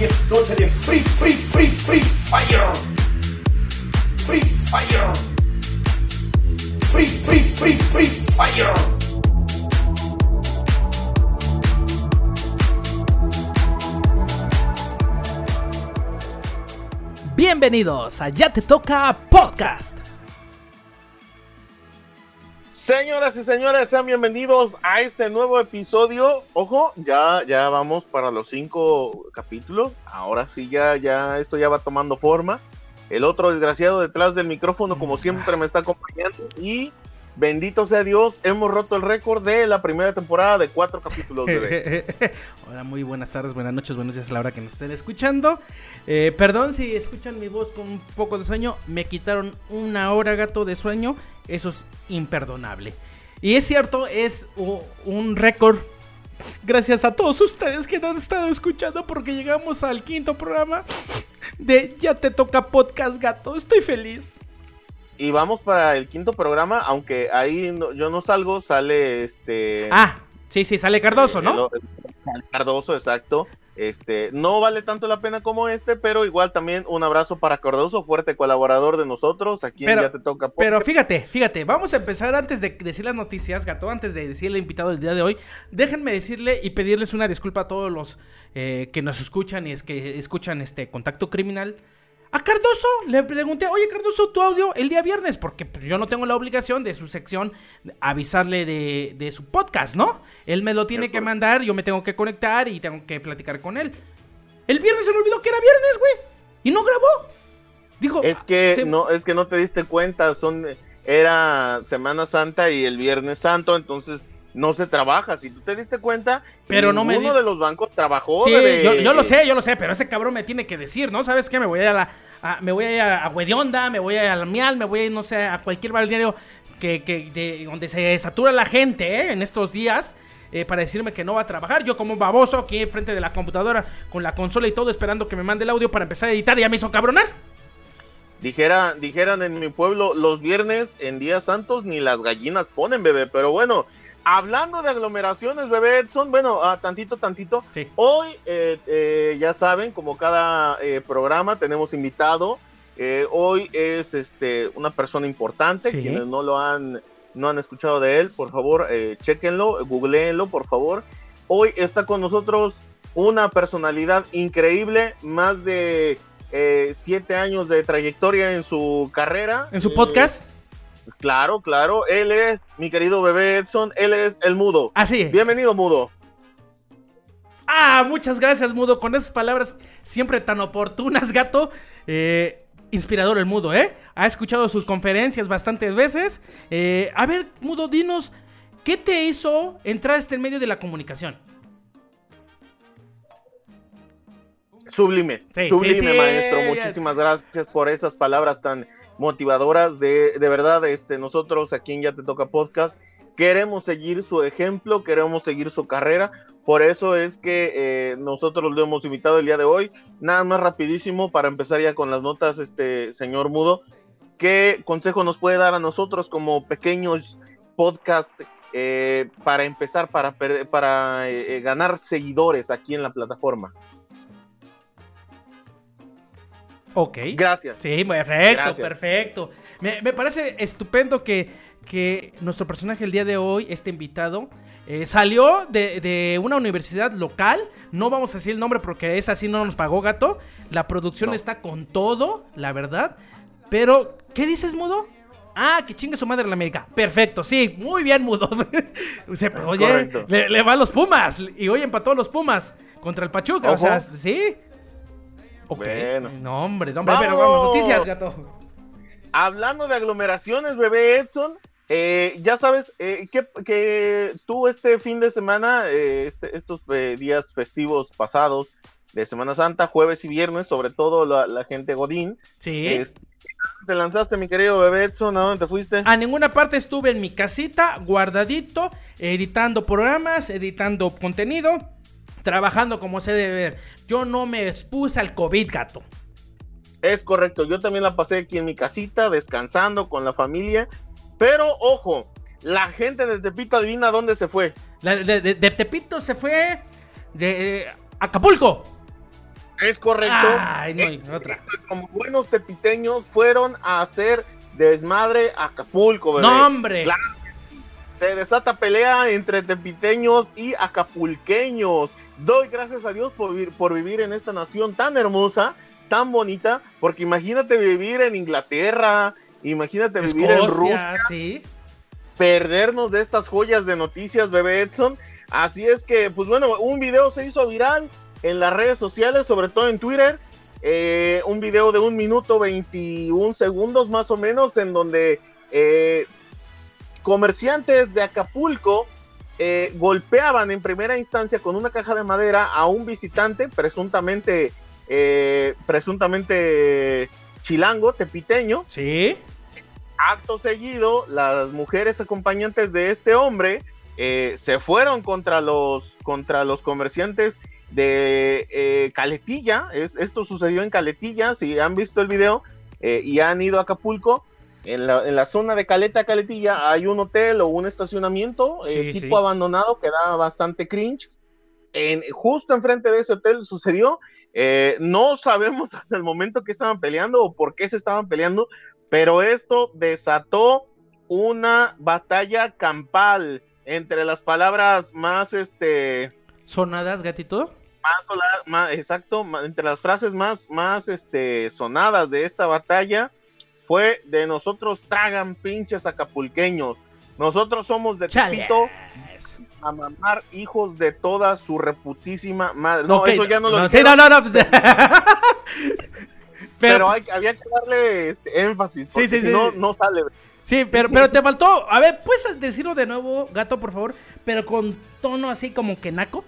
Hoy es noche de Free, Free, Free, Free Fire. Free Fire. Free, Free, Free, Free Fire. Bienvenidos a Ya Te Toca Podcast. Señoras y señores, sean bienvenidos a este nuevo episodio. Ojo, ya, ya vamos para los cinco capítulos. Ahora sí, ya, ya, esto ya va tomando forma. El otro desgraciado detrás del micrófono, como siempre, me está acompañando. Y bendito sea Dios, hemos roto el récord de la primera temporada de cuatro capítulos. Bebé. Hola, muy buenas tardes, buenas noches, buenos días a la hora que nos estén escuchando. Eh, perdón si escuchan mi voz con un poco de sueño. Me quitaron una hora, gato, de sueño. Eso es imperdonable. Y es cierto, es un récord. Gracias a todos ustedes que nos han estado escuchando porque llegamos al quinto programa de Ya te toca podcast, gato. Estoy feliz. Y vamos para el quinto programa, aunque ahí no- yo no salgo, sale este. Ah, sí, sí, sale Cardoso, ¿no? El- el Cardoso, exacto. Este, no vale tanto la pena como este, pero igual también un abrazo para Cardoso, fuerte colaborador de nosotros, a quien Pero- ya te toca. Pero fíjate, fíjate, vamos a empezar antes de decir las noticias, gato, antes de decirle al invitado del día de hoy. Déjenme decirle y pedirles una disculpa a todos los eh, que nos escuchan y es que escuchan este contacto criminal. A Cardoso le pregunté, oye Cardoso, tu audio el día viernes, porque pues, yo no tengo la obligación de su sección avisarle de, de su podcast, ¿no? Él me lo tiene que mandar, yo me tengo que conectar y tengo que platicar con él. El viernes se me olvidó que era viernes, güey, y no grabó. Dijo, Es que se- no, es que no te diste cuenta, son era Semana Santa y el Viernes Santo, entonces no se trabaja. Si tú te diste cuenta, Pero no me di- de los bancos trabajó. Sí, yo, yo lo sé, yo lo sé, pero ese cabrón me tiene que decir, ¿no? ¿Sabes qué? Me voy a ir a la. a- me voy a ir a, Huedionda, me voy a ir a la Mial, me voy a ir, no sé, a cualquier balneario que, que de, donde se satura la gente, ¿eh? En estos días. eh, para decirme que no va a trabajar. Yo como un baboso aquí enfrente de la computadora con la consola y todo esperando que me mande el audio para empezar a editar y ya me hizo cabronar. Dijera, dijeran en mi pueblo, los viernes en días santos ni las gallinas ponen, bebé. Pero bueno, hablando de aglomeraciones, bebé Edson, bueno, ah, tantito, tantito. Sí. Hoy, eh, eh, ya saben, como cada eh, programa, tenemos invitado. Hoy es este una persona importante. Sí. Quienes no lo han, no han escuchado de él, por favor, chequenlo, googleenlo, por favor. Hoy está con nosotros una personalidad increíble, más de siete años de trayectoria en su carrera. En su podcast. Claro, claro. Él es mi querido bebé Edson. Él es el mudo. Así. Bienvenido, mudo. Ah, muchas gracias, Mudo, con esas palabras siempre tan oportunas, gato. Eh, inspirador el Mudo, ¿eh? Ha escuchado sus conferencias bastantes veces. Eh, a ver, Mudo, dinos, ¿qué te hizo entrar este medio de la comunicación? Sublime, Sí, sublime, sí, sí, maestro. Muchísimas gracias por esas palabras tan motivadoras. De, de verdad, este, nosotros aquí en Ya Te Toca Podcast queremos seguir su ejemplo, queremos seguir su carrera. Por eso es que eh, nosotros lo hemos invitado el día de hoy. Nada más rapidísimo para empezar ya con las notas, este señor Mudo. ¿Qué consejo nos puede dar a nosotros como pequeños podcast eh, para empezar, para, para eh, eh, ganar seguidores aquí en la plataforma? Ok. Gracias. Sí, perfecto, Gracias. perfecto. Me, me parece estupendo que, que nuestro personaje el día de hoy, este invitado, eh, salió de, de una universidad local. No vamos a decir el nombre porque es así, no nos pagó gato. La producción No. está con todo, la verdad. Pero, ¿qué dices, Mudo? Ah, que chingue su madre la América. Perfecto, sí, muy bien, Mudo. Pero, oye, le, le va a los Pumas. Y hoy empató a los Pumas contra el Pachuca. O sea, sí. Bueno. No, hombre, no, hombre, pero vamos, ¡Vamos! noticias, gato. Hablando de aglomeraciones, bebé Edson, eh, ya sabes eh, que, que tú este fin de semana, eh, este- estos días festivos pasados de Semana Santa, jueves y viernes, sobre todo la, la gente Godín, Sí. es- te lanzaste, mi querido bebé Edson, ¿a dónde te fuiste? A ninguna parte estuve en mi casita, guardadito, editando programas, editando contenido, trabajando como se debe ver. Yo no me expuse al COVID, gato. Es correcto, yo también la pasé aquí en mi casita, descansando con la familia, pero ojo, la gente de Tepito adivina dónde se fue. La- de, de- de Tepito se fue de eh, Acapulco. Es correcto. Ay, no, Eh, otra. Como buenos tepiteños fueron a hacer desmadre a Acapulco, bebé. No, hombre. Claro. Se desata pelea entre tepiteños y acapulqueños. Doy gracias a Dios por vivir, por vivir en esta nación tan hermosa, tan bonita, porque imagínate vivir en Inglaterra, imagínate vivir en Rusia, sí. perdernos de estas joyas de noticias, bebé Edson. Así es que, pues bueno, un video se hizo viral en las redes sociales, sobre todo en Twitter. eh, un video de un minuto 21 segundos más o menos, en donde eh, comerciantes de Acapulco eh, golpeaban en primera instancia con una caja de madera a un visitante, presuntamente, eh, presuntamente chilango, tepiteño. Sí. Acto seguido, las mujeres acompañantes de este hombre eh, se fueron contra los, contra los comerciantes de Caletilla. Es, esto sucedió en Caletilla. Si han visto el video y han ido a Acapulco, en la, en la zona de Caleta, Caletilla, hay un hotel o un estacionamiento eh, Sí, tipo sí. abandonado que da bastante cringe. En, justo enfrente de ese hotel sucedió. Eh, no sabemos hasta el momento que estaban peleando o por qué se estaban peleando, pero esto desató una batalla campal entre las palabras más, este, Sonadas, gatito. más, más- exacto, ma- entre las frases más, más, este, sonadas de esta batalla fue de nosotros tragan pinches acapulqueños. Nosotros somos de. Tepito a mamar hijos de toda su reputísima madre. No, eso ya no lo sí, dijeron, no, no, no. pero, pero, hay- había que darle este, énfasis, porque sí, si sí. no, no sale. sí, pero, pero te faltó. A ver, ¿puedes decirlo de nuevo, gato, por favor? Pero con tono así como que naco.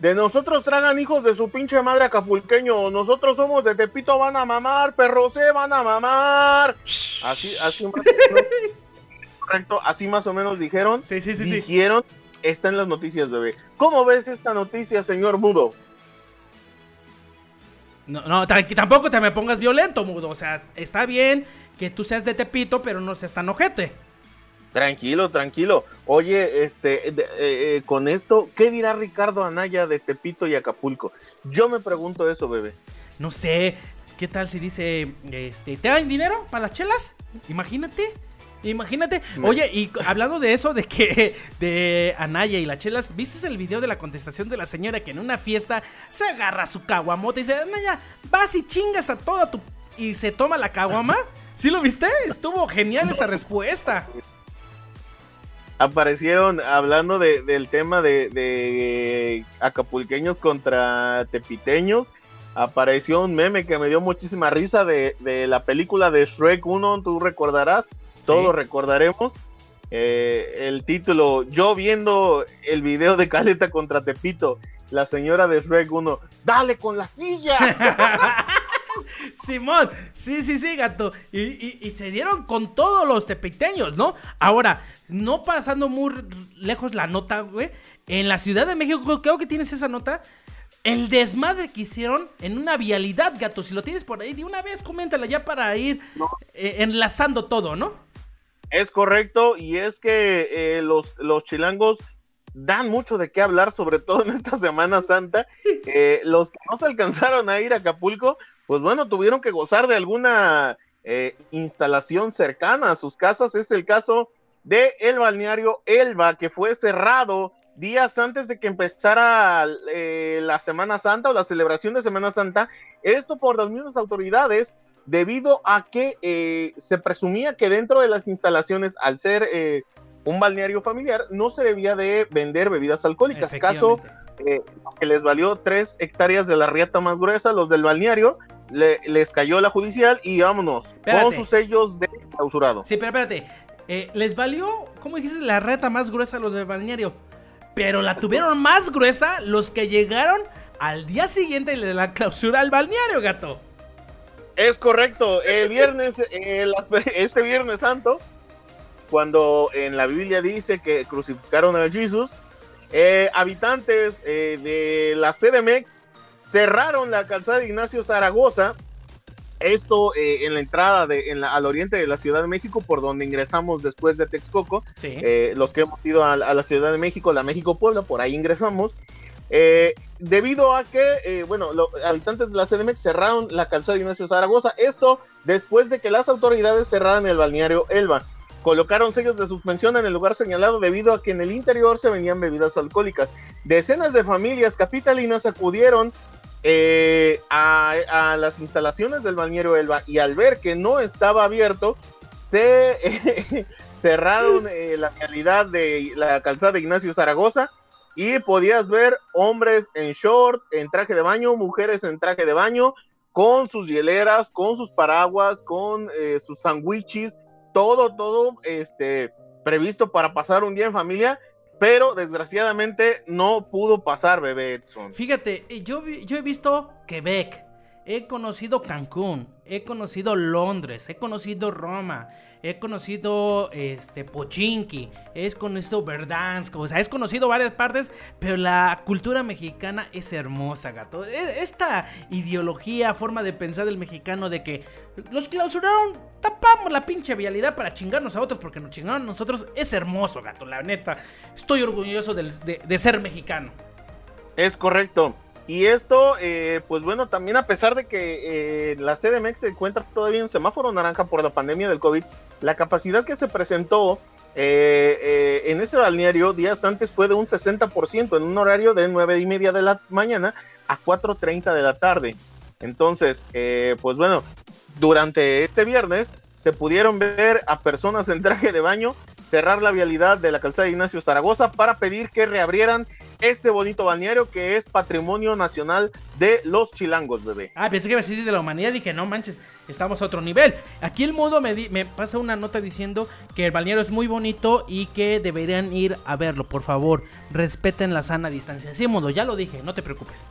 De nosotros tragan hijos de su pinche madre acapulqueño. Nosotros somos de Tepito, van a mamar, perros se van a mamar. Así, así más o menos, correcto, así más o menos dijeron. Sí, sí, sí, sí. dijeron, está en las noticias, bebé. ¿Cómo ves esta noticia, señor Mudo? No, no, tampoco te me pongas violento, mudo. O sea, está bien que tú seas de Tepito, pero no seas tan ojete. Tranquilo, tranquilo. Oye, este, de- eh, eh, con esto, ¿qué dirá Ricardo Anaya de Tepito y Acapulco? Yo me pregunto eso, bebé. No sé, ¿qué tal si dice, este, ¿te dan dinero para las chelas? Imagínate. Imagínate. Oye, y hablando de eso, de que de Anaya y las chelas, ¿viste el video de la contestación de la señora que en una fiesta se agarra su caguamota y dice, Anaya, vas y chingas a toda tu... y se toma la caguama? ¿Sí lo viste? Estuvo genial esa respuesta. Aparecieron hablando de- del tema de, de acapulqueños contra tepiteños. Apareció un meme que me dio muchísima risa de, de la película de Shrek 1, tú recordarás, todos recordaremos. eh, el título, yo viendo el video de Caleta contra Tepito, la señora de Shrek 1, dale con la silla. Simón, sí, sí, sí, gato. Y, y- y se dieron con todos los tepiteños, ¿no? Ahora, no pasando muy lejos la nota, güey. En la Ciudad de México, creo que tienes esa nota. El desmadre que hicieron en una vialidad, gato. Si lo tienes por ahí, de una vez coméntala ya para ir eh, enlazando todo, ¿no? Es correcto, y es que eh, los, los chilangos dan mucho de qué hablar, sobre todo en esta Semana Santa. Eh, los que no se alcanzaron a ir a Acapulco, pues bueno, tuvieron que gozar de alguna eh, instalación cercana a sus casas. Es el caso de el balneario Elba, que fue cerrado días antes de que empezara eh, la Semana Santa o la celebración de Semana Santa. Esto por las mismas autoridades debido a que eh, se presumía que dentro de las instalaciones, al ser eh, un balneario familiar, no se debía de vender bebidas alcohólicas. Caso que les valió tres hectáreas de la riata más gruesa, los del balneario, le- les cayó la judicial y vámonos, con Espérate. sus sellos de clausurado. Sí, pero espérate. Eh, les valió, ¿cómo dijiste? La reta más gruesa a los del balneario. Pero la tuvieron más gruesa los que llegaron al día siguiente de la clausura al balneario, gato. Es correcto, el viernes, eh, las- este viernes santo, cuando en la Biblia dice que crucificaron a Jesús, eh, habitantes eh, de la CDMX cerraron la calzada de Ignacio Zaragoza, esto eh, en la entrada de, en la- al oriente de la Ciudad de México, por donde ingresamos después de Texcoco, Sí. eh, los que hemos ido a, a la Ciudad de México, la México Puebla, por ahí ingresamos. eh, debido a que, bueno, los habitantes de la CDMX cerraron la calzada de Ignacio Zaragoza. Esto después de que las autoridades cerraran el balneario Elba. Colocaron sellos de suspensión en el lugar señalado debido a que en el interior se vendían bebidas alcohólicas. Decenas de familias capitalinas acudieron eh, a, las instalaciones del balneario Elba y al ver que no estaba abierto, se cerraron eh, la realidad de la calzada de Ignacio Zaragoza y podías ver hombres en short, en traje de baño, mujeres en traje de baño, con sus hieleras, con sus paraguas, con eh, sus sándwiches, todo, todo este, previsto para pasar un día en familia, pero desgraciadamente no pudo pasar, bebé Edson. Fíjate, eh, yo, yo he visto Quebec, he conocido Cancún, he conocido Londres, he conocido Roma, he conocido este Pochinki, he conocido Verdansk, o sea, he conocido varias partes, pero la cultura mexicana es hermosa, gato. E- Esta ideología, forma de pensar del mexicano de que los clausuraron, tapamos la pinche vialidad para chingarnos a otros porque nos chingaron a nosotros, es hermoso, gato, la neta. Estoy orgulloso de ser mexicano. Es correcto. Y esto, eh, pues bueno, también a pesar de que eh, la CDMX se encuentra todavía en semáforo naranja por la pandemia del COVID, la capacidad que se presentó eh, en ese balneario días antes fue de un 60% en un horario de 9 y media de la mañana a 4.30 de la tarde. Entonces, pues bueno, durante este viernes se pudieron ver a personas en traje de baño cerrar la vialidad de la calzada de Ignacio Zaragoza para pedir que reabrieran este bonito balneario que es patrimonio nacional de los chilangos, bebé. Ah, pensé que a decir de la humanidad. Dije, no manches, estamos a otro nivel. Aquí el mundo me, di- me pasa una nota diciendo que el balneario es muy bonito y que deberían ir a verlo. Por favor, respeten la sana distancia. Sí, mundo, ya lo dije, no te preocupes.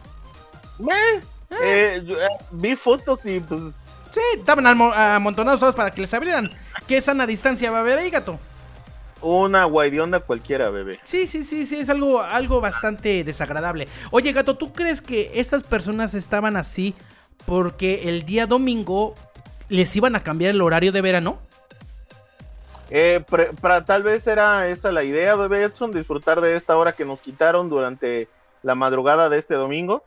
Eh, eh, eh, vi fotos y pues Sí, estaban amontonados todos para que les abrieran. ¿Qué sana distancia va a haber ahí, gato? Una guaidionda cualquiera, bebé. Sí, sí, sí, sí, es algo, algo bastante desagradable. Oye, gato, ¿tú crees que estas personas estaban así porque el día domingo les iban a cambiar el horario de verano? Eh, pre- tal vez era esa la idea, bebé Edson, disfrutar de esta hora que nos quitaron durante la madrugada de este domingo.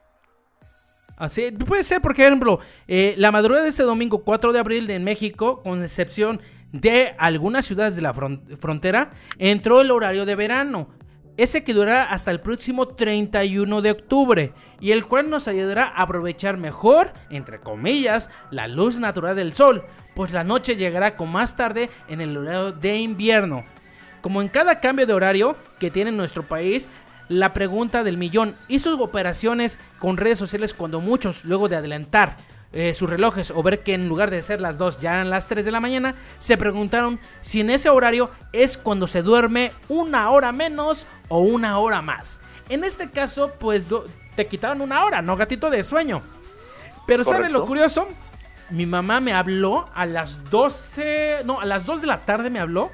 Así, puede ser, por ejemplo, eh, la madrugada de este domingo 4 de abril en México, con excepción de algunas ciudades de la fron- frontera, entró el horario de verano. Ese que durará hasta el próximo 31 de octubre y el cual nos ayudará a aprovechar mejor, entre comillas, la luz natural del sol, pues la noche llegará con más tarde en el horario de invierno. Como en cada cambio de horario que tiene nuestro país, la pregunta del millón y sus operaciones con redes sociales cuando muchos, luego de adelantar eh, sus relojes o ver que en lugar de ser las 2 ya eran las 3 de la mañana, se preguntaron si en ese horario es cuando se duerme una hora menos o una hora más. En este caso, pues te quitaron una hora, ¿no, gatito de sueño? Pero ¿sabes lo curioso? Mi mamá me habló a las 12, no, a las 2 de la tarde me habló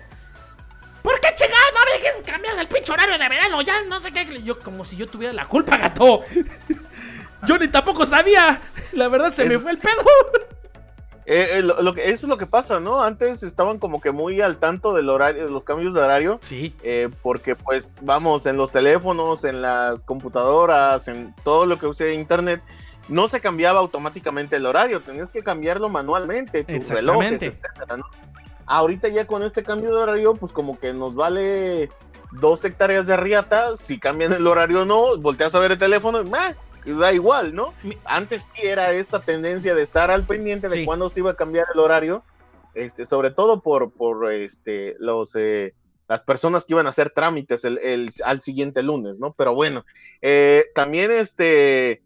¿Por qué chingada no me dejes cambiar el pinche horario de verano? Ya no sé qué. Yo, como si yo tuviera la culpa, gato. Yo ni tampoco sabía. La verdad se me fue el pedo. Eh, eh, lo, lo que, eso es lo que pasa, ¿no? Antes estaban como que muy al tanto del horario, de los cambios de horario, Sí. eh, porque pues vamos, en los teléfonos, en las computadoras, en todo lo que use internet, no se cambiaba automáticamente el horario, tenías que cambiarlo manualmente, tus relojes, etcétera, ¿no? Ahorita ya con este cambio de horario, pues como que nos vale dos hectáreas de riata, si cambian el horario o no, volteas a ver el teléfono y ¡meh! Da igual, ¿no? Antes sí era esta tendencia de estar al pendiente de Sí. cuándo se iba a cambiar el horario, este, sobre todo por, por este, los, eh, las personas que iban a hacer trámites el, el- al siguiente lunes, ¿no? Pero bueno, eh, también este,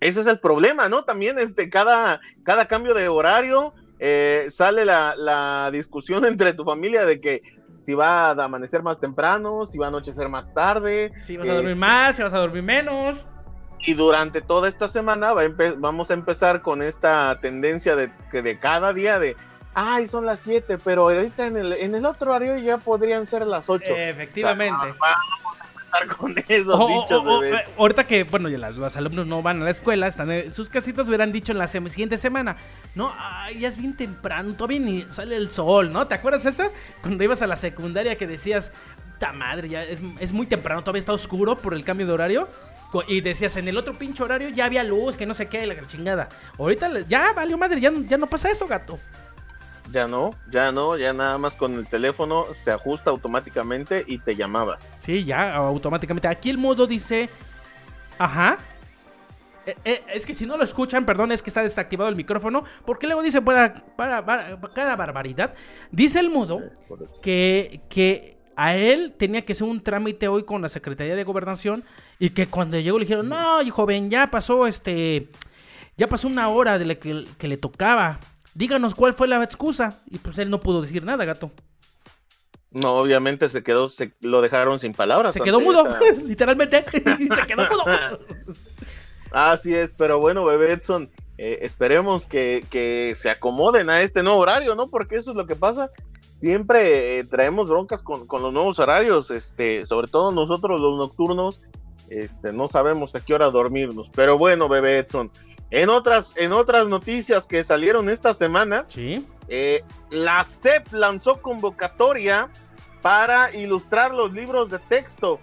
ese es el problema, ¿no? También este, cada, cada cambio de horario eh, sale la, la discusión entre tu familia de que si va a amanecer más temprano, si va a anochecer más tarde, Si vas a dormir Este, más, si vas a dormir menos. Y durante toda esta semana va a vamos a empezar con esta tendencia de que de cada día de, ay, son las 7, pero ahorita en el, en el otro horario ya podrían ser las 8. Efectivamente. estar con esos O- o- dichos, o- bebé. eh, ahorita que, bueno, ya las- los alumnos no van a la escuela, están en sus casitas, hubieran dicho en la siguiente semana, no, ay, ya es bien temprano, todavía ni sale el sol, ¿no? ¿Te acuerdas esa? Cuando ibas a la secundaria que decías, puta madre, ya es, es muy temprano, todavía está oscuro por el cambio de horario. Y decías, en el otro pinche horario ya había luz, que no sé qué, la chingada. Ahorita ya valió madre, ya, no- ya no pasa eso, gato. Ya no, ya no, ya nada más con el teléfono se ajusta automáticamente y te llamabas. Sí, ya automáticamente. Aquí el modo dice. Ajá. Eh, eh, es que si no lo escuchan, perdón, es que está desactivado el micrófono. Porque luego dice para, para, para- cada barbaridad. Dice el modo que, que a él tenía que hacer un trámite hoy con la Secretaría de Gobernación. Y que cuando llegó le dijeron, no, joven, ya pasó este. Ya pasó una hora de la que, que le tocaba. Díganos cuál fue la excusa. Y pues él no pudo decir nada, gato. No, obviamente se quedó, se lo dejaron sin palabras. Se quedó mudo, esa- literalmente. Se quedó mudo. Así es, pero bueno, bebé Edson, eh, esperemos que, que se acomoden a este nuevo horario, ¿no? Porque eso es lo que pasa. Siempre eh, traemos broncas con, con los nuevos horarios, este, sobre todo nosotros los nocturnos, este, no sabemos a qué hora dormirnos. Pero bueno, bebé Edson, en otras, en otras noticias que salieron esta semana, Sí. eh, la SEP lanzó convocatoria para ilustrar los libros de texto.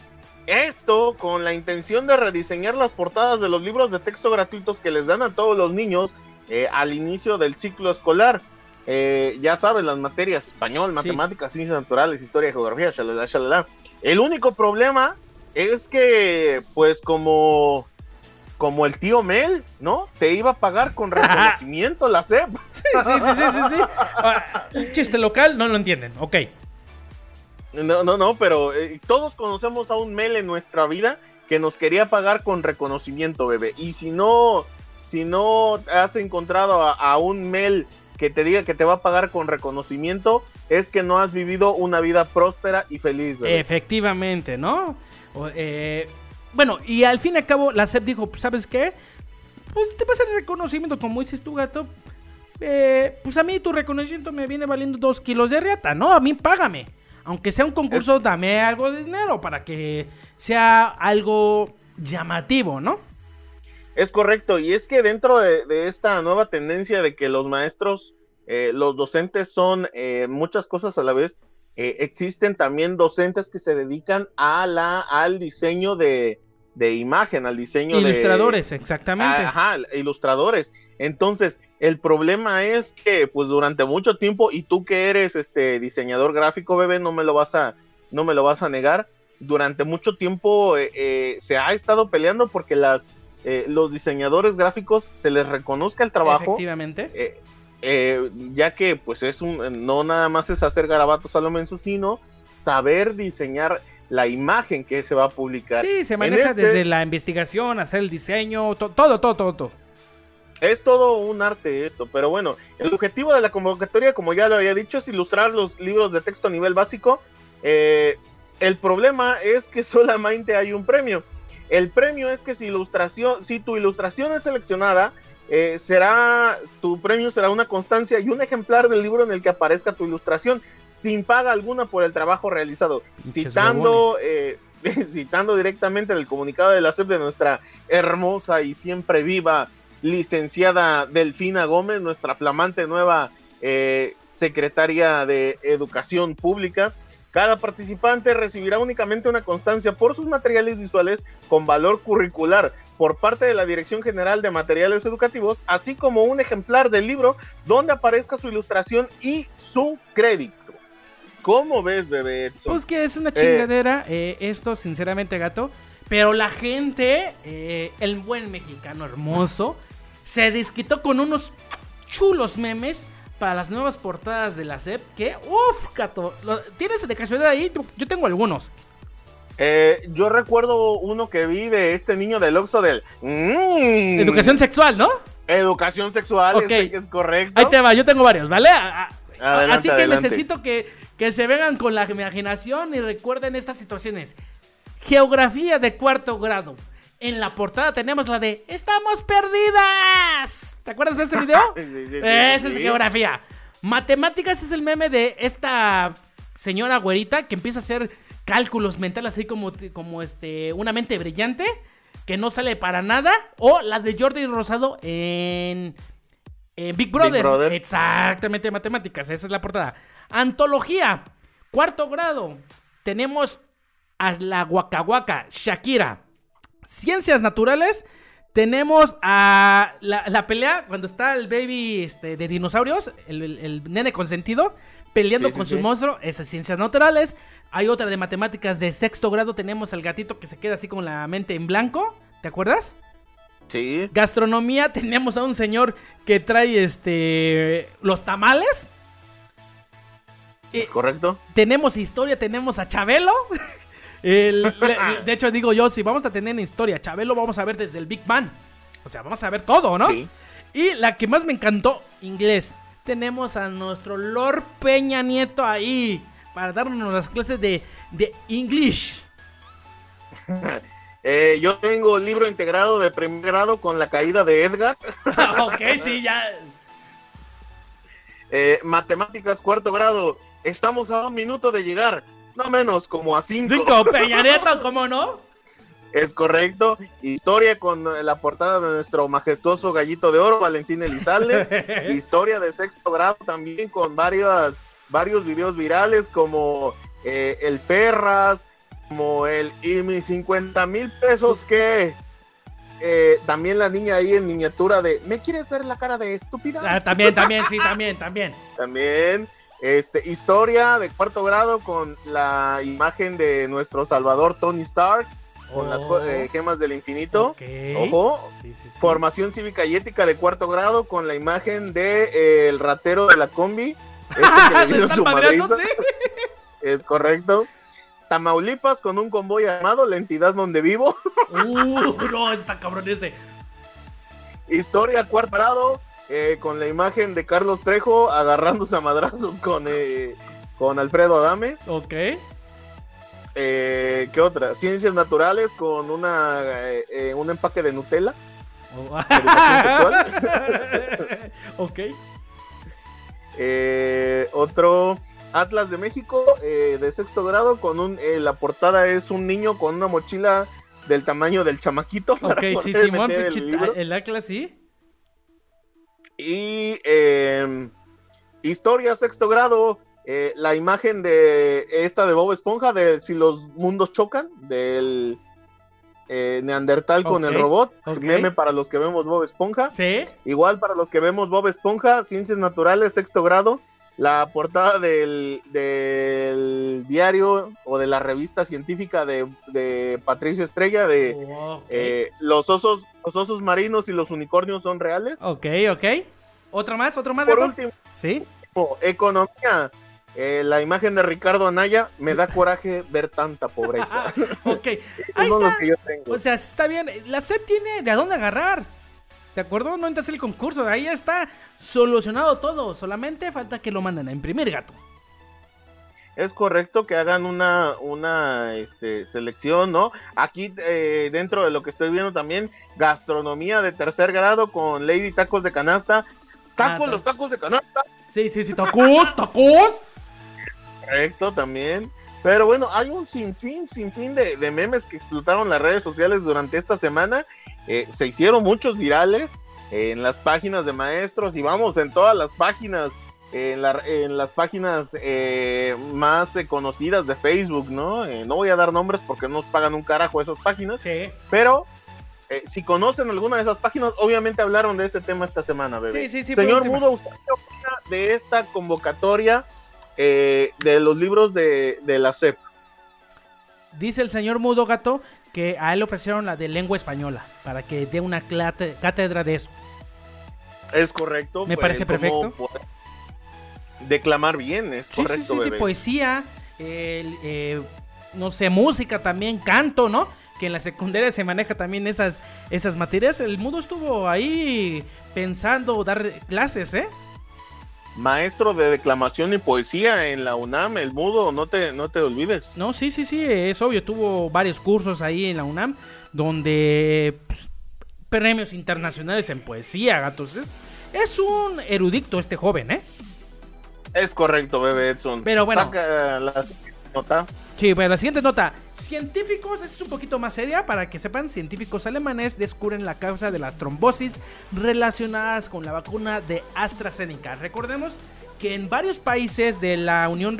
Esto con la intención de rediseñar las portadas de los libros de texto gratuitos que les dan a todos los niños eh, al inicio del ciclo escolar. Eh, ya sabes, las materias español, matemáticas, ciencias naturales, historia, geografía, shalala, shalala. El único problema es que, pues como, como el tío Mel, ¿no? Te iba a pagar con reconocimiento la SEP. Sí, sí, sí, sí, sí, sí. Ah, el chiste local no lo entienden. Ok. No, no, no, pero eh, todos conocemos a un Mel en nuestra vida que nos quería pagar con reconocimiento, bebé. Y si no, si no has encontrado a, a un Mel que te diga que te va a pagar con reconocimiento, es que no has vivido una vida próspera y feliz, bebé. Efectivamente, ¿no? Eh, bueno, y al fin y al cabo, la SEP dijo, pues, ¿sabes qué? Pues te vas hacer reconocimiento, como dices tú, gato. Eh, pues a mí tu reconocimiento me viene valiendo dos kilos de riata, ¿no? A mí págame. Aunque sea un concurso, dame algo de dinero para que sea algo llamativo, ¿no? Es correcto, y es que dentro de, de esta nueva tendencia de que los maestros, eh, los docentes son eh, muchas cosas a la vez, eh, existen también docentes que se dedican a la, al diseño de, de imagen, al diseño de... Ilustradores, exactamente. Ajá, ilustradores. Entonces, el problema es que, pues, durante mucho tiempo, y tú que eres este diseñador gráfico, bebé, no me lo vas a, no me lo vas a negar. Durante mucho tiempo eh, eh, se ha estado peleando porque las eh, los diseñadores gráficos se les reconozca el trabajo, Efectivamente. Eh, ya que, pues, es un, no nada más es hacer garabatos a lo menso, sino saber diseñar la imagen que se va a publicar. Sí, se maneja este- desde la investigación, hacer el diseño, to- todo, todo, todo, todo. Es todo un arte esto, pero bueno, el objetivo de la convocatoria, como ya lo había dicho, es ilustrar los libros de texto a nivel básico. Eh, el problema es que solamente hay un premio. El premio es que si ilustración, si tu ilustración es seleccionada, eh, será tu premio será una constancia y un ejemplar del libro en el que aparezca tu ilustración sin paga alguna por el trabajo realizado. Citando, eh, citando directamente el comunicado de la SEP de nuestra hermosa y siempre viva licenciada Delfina Gómez, nuestra flamante nueva eh, secretaria de Educación Pública. Cada participante recibirá únicamente una constancia por sus materiales visuales con valor curricular por parte de la Dirección General de Materiales Educativos, así como un ejemplar del libro donde aparezca su ilustración y su crédito. ¿Cómo ves, bebé Edson? Pues que es una chingadera, eh, esto, sinceramente, gato. Pero la gente, eh, el buen mexicano hermoso, se desquitó con unos chulos memes para las nuevas portadas de la SEP. Que, uff, gato, ¿tienes de casualidad ahí? Yo tengo algunos. Eh, yo recuerdo uno que vi de este niño del Oxxo del... mm, Educación sexual, ¿no? Educación sexual, Ok. este que es correcto. Ahí te va, yo tengo varios, ¿vale? A- a- Adelante, Así que adelante. necesito que, que se vengan con la imaginación y recuerden estas situaciones. Geografía de cuarto grado. En la portada tenemos la de ¡Estamos perdidas! ¿Te acuerdas de ese video? Sí, sí, sí, Esa es geografía. Matemáticas es el meme de esta señora güerita que empieza a hacer cálculos mentales así como, como este, una mente brillante que no sale para nada. O la de Jordi Rosado en, en Big Brother. Brother. Exactamente, matemáticas. Esa es la portada. Antología, cuarto grado. Tenemos a la Waka Shakira. Ciencias naturales, tenemos a la, pelea cuando está el baby este, de dinosaurios, el, nene consentido, peleando con su monstruo, esas ciencias naturales. Hay otra de matemáticas de sexto grado, tenemos al gatito que se queda así con la mente en blanco, ¿te acuerdas? Sí. Gastronomía, tenemos a un señor que trae este los tamales. ¿Es correcto? Tenemos historia, tenemos a Chabelo. de hecho, digo yo, si vamos a tener historia, Chabelo vamos a ver desde el Big Bang. O sea, vamos a ver todo, ¿no? Y la que más me encantó, inglés. Tenemos a nuestro Lord Peña Nieto ahí para darnos las clases de, de English. Eh, yo tengo el libro integrado de primer grado con la caída de Edgar. ok, sí, ya. Eh, matemáticas cuarto grado. Estamos a un minuto de llegar no menos, como a cinco. Cinco, Peña ¿cómo no? Es correcto. Historia con la portada de nuestro majestuoso gallito de oro, Valentín Elizalde. Historia de sexto grado también con varios videos virales como eh, el Ferras, como el y mis 50 mil pesos que eh, también la niña ahí en miniatura de ¿me quieres ver la cara de estúpida? Ah, también, también, sí, también, también. También. Este, historia de cuarto grado con la imagen de nuestro salvador Tony Stark con las eh, gemas del infinito. Ojo. Formación cívica y ética de cuarto grado con la imagen de eh, el ratero de la combi. Este su Es correcto. Tamaulipas con un convoy armado, la entidad donde vivo. uh, no, está cabrón ese. Historia cuarto grado eh, con la imagen de Carlos Trejo agarrándose a madrazos con, eh, con Alfredo Adame. Ok. Eh, ¿Qué otra? Ciencias naturales con una un empaque de Nutella. Oh. ok. otro Atlas de México de sexto grado con un la portada es un niño con una mochila del tamaño del chamaquito. Ok, sí, Simón, el, el Atlas sí. Y eh, historia sexto grado, eh, la imagen de esta de Bob Esponja, de si los mundos chocan, del eh, Neandertal con el robot, meme para los que vemos Bob Esponja. ¿Sí? Igual para los que vemos Bob Esponja, Ciencias Naturales, sexto grado, la portada del, del diario o de la revista científica de, de Patricia Estrella de eh, los osos los osos marinos y los unicornios son reales. Ok, ok. ¿Otro más? ¿Otro más? Por último, ¿Sí? economía. Eh, la imagen de Ricardo Anaya me da coraje ver tanta pobreza. ok, ahí está. O sea, está bien. La SEP tiene de dónde agarrar. ¿De acuerdo? No entras el concurso. Ahí está solucionado todo. Solamente falta que lo manden a imprimir, gato. Es correcto que hagan una, una este, selección, ¿no? Aquí eh, dentro de lo que estoy viendo también, gastronomía de tercer grado con Lady Tacos de Canasta. Tacos, ah, los tacos de canasta. Sí, sí, sí, tacos, tacos. Correcto, también. Pero bueno, hay un sinfín, sinfín de, de memes que explotaron las redes sociales durante esta semana eh, se hicieron muchos virales en las páginas de maestros y vamos en todas las páginas, en, las páginas eh, más conocidas de Facebook, ¿no? Eh, no voy a dar nombres porque no nos pagan un carajo esas páginas, sí. pero si conocen alguna de esas páginas, obviamente hablaron de ese tema esta semana, bebé. Sí, sí, sí, Señor Mudo, ¿usted qué opina de esta convocatoria de los libros de, de la SEP? Dice el señor Mudo Gato que a él le ofrecieron la de lengua española para que dé una cátedra de eso. Es correcto. Me parece perfecto. Declamar bien, es correcto. Sí, sí, sí, poesía, eh, no sé, música también, canto, ¿no? Que en la secundaria se maneja también esas, esas materias. El mundo estuvo ahí pensando dar clases, ¿eh? Maestro de declamación y poesía en la UNAM, el mudo, no te, no te olvides. No, sí, sí, sí, es obvio, tuvo varios cursos ahí en la UNAM donde pues, premios internacionales en poesía, gatos. Es, un erudito este joven, ¿eh? Es correcto, bebé Edson. Pero bueno. Saca la nota. Sí, bueno, la siguiente nota. Científicos, es un poquito más seria para que sepan, científicos alemanes descubren la causa de las trombosis relacionadas con la vacuna de AstraZeneca. Recordemos que en varios países de la Unión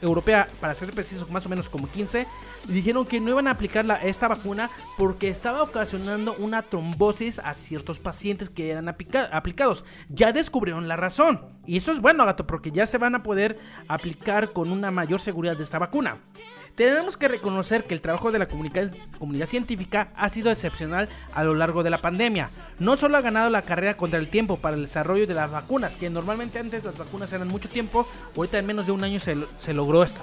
Europea, para ser preciso, más o menos como 15, dijeron que no iban a aplicar esta vacuna porque estaba ocasionando una trombosis a ciertos pacientes que eran aplicados. Ya descubrieron la razón. Y eso es bueno, gato, porque ya se van a poder aplicar con una mayor seguridad de esta vacuna. Tenemos que reconocer que el trabajo de la comunidad, científica ha sido excepcional a lo largo de la pandemia. No solo ha ganado la carrera contra el tiempo para el desarrollo de las vacunas, que normalmente antes las vacunas eran mucho tiempo, ahorita en menos de un año se, se logró esta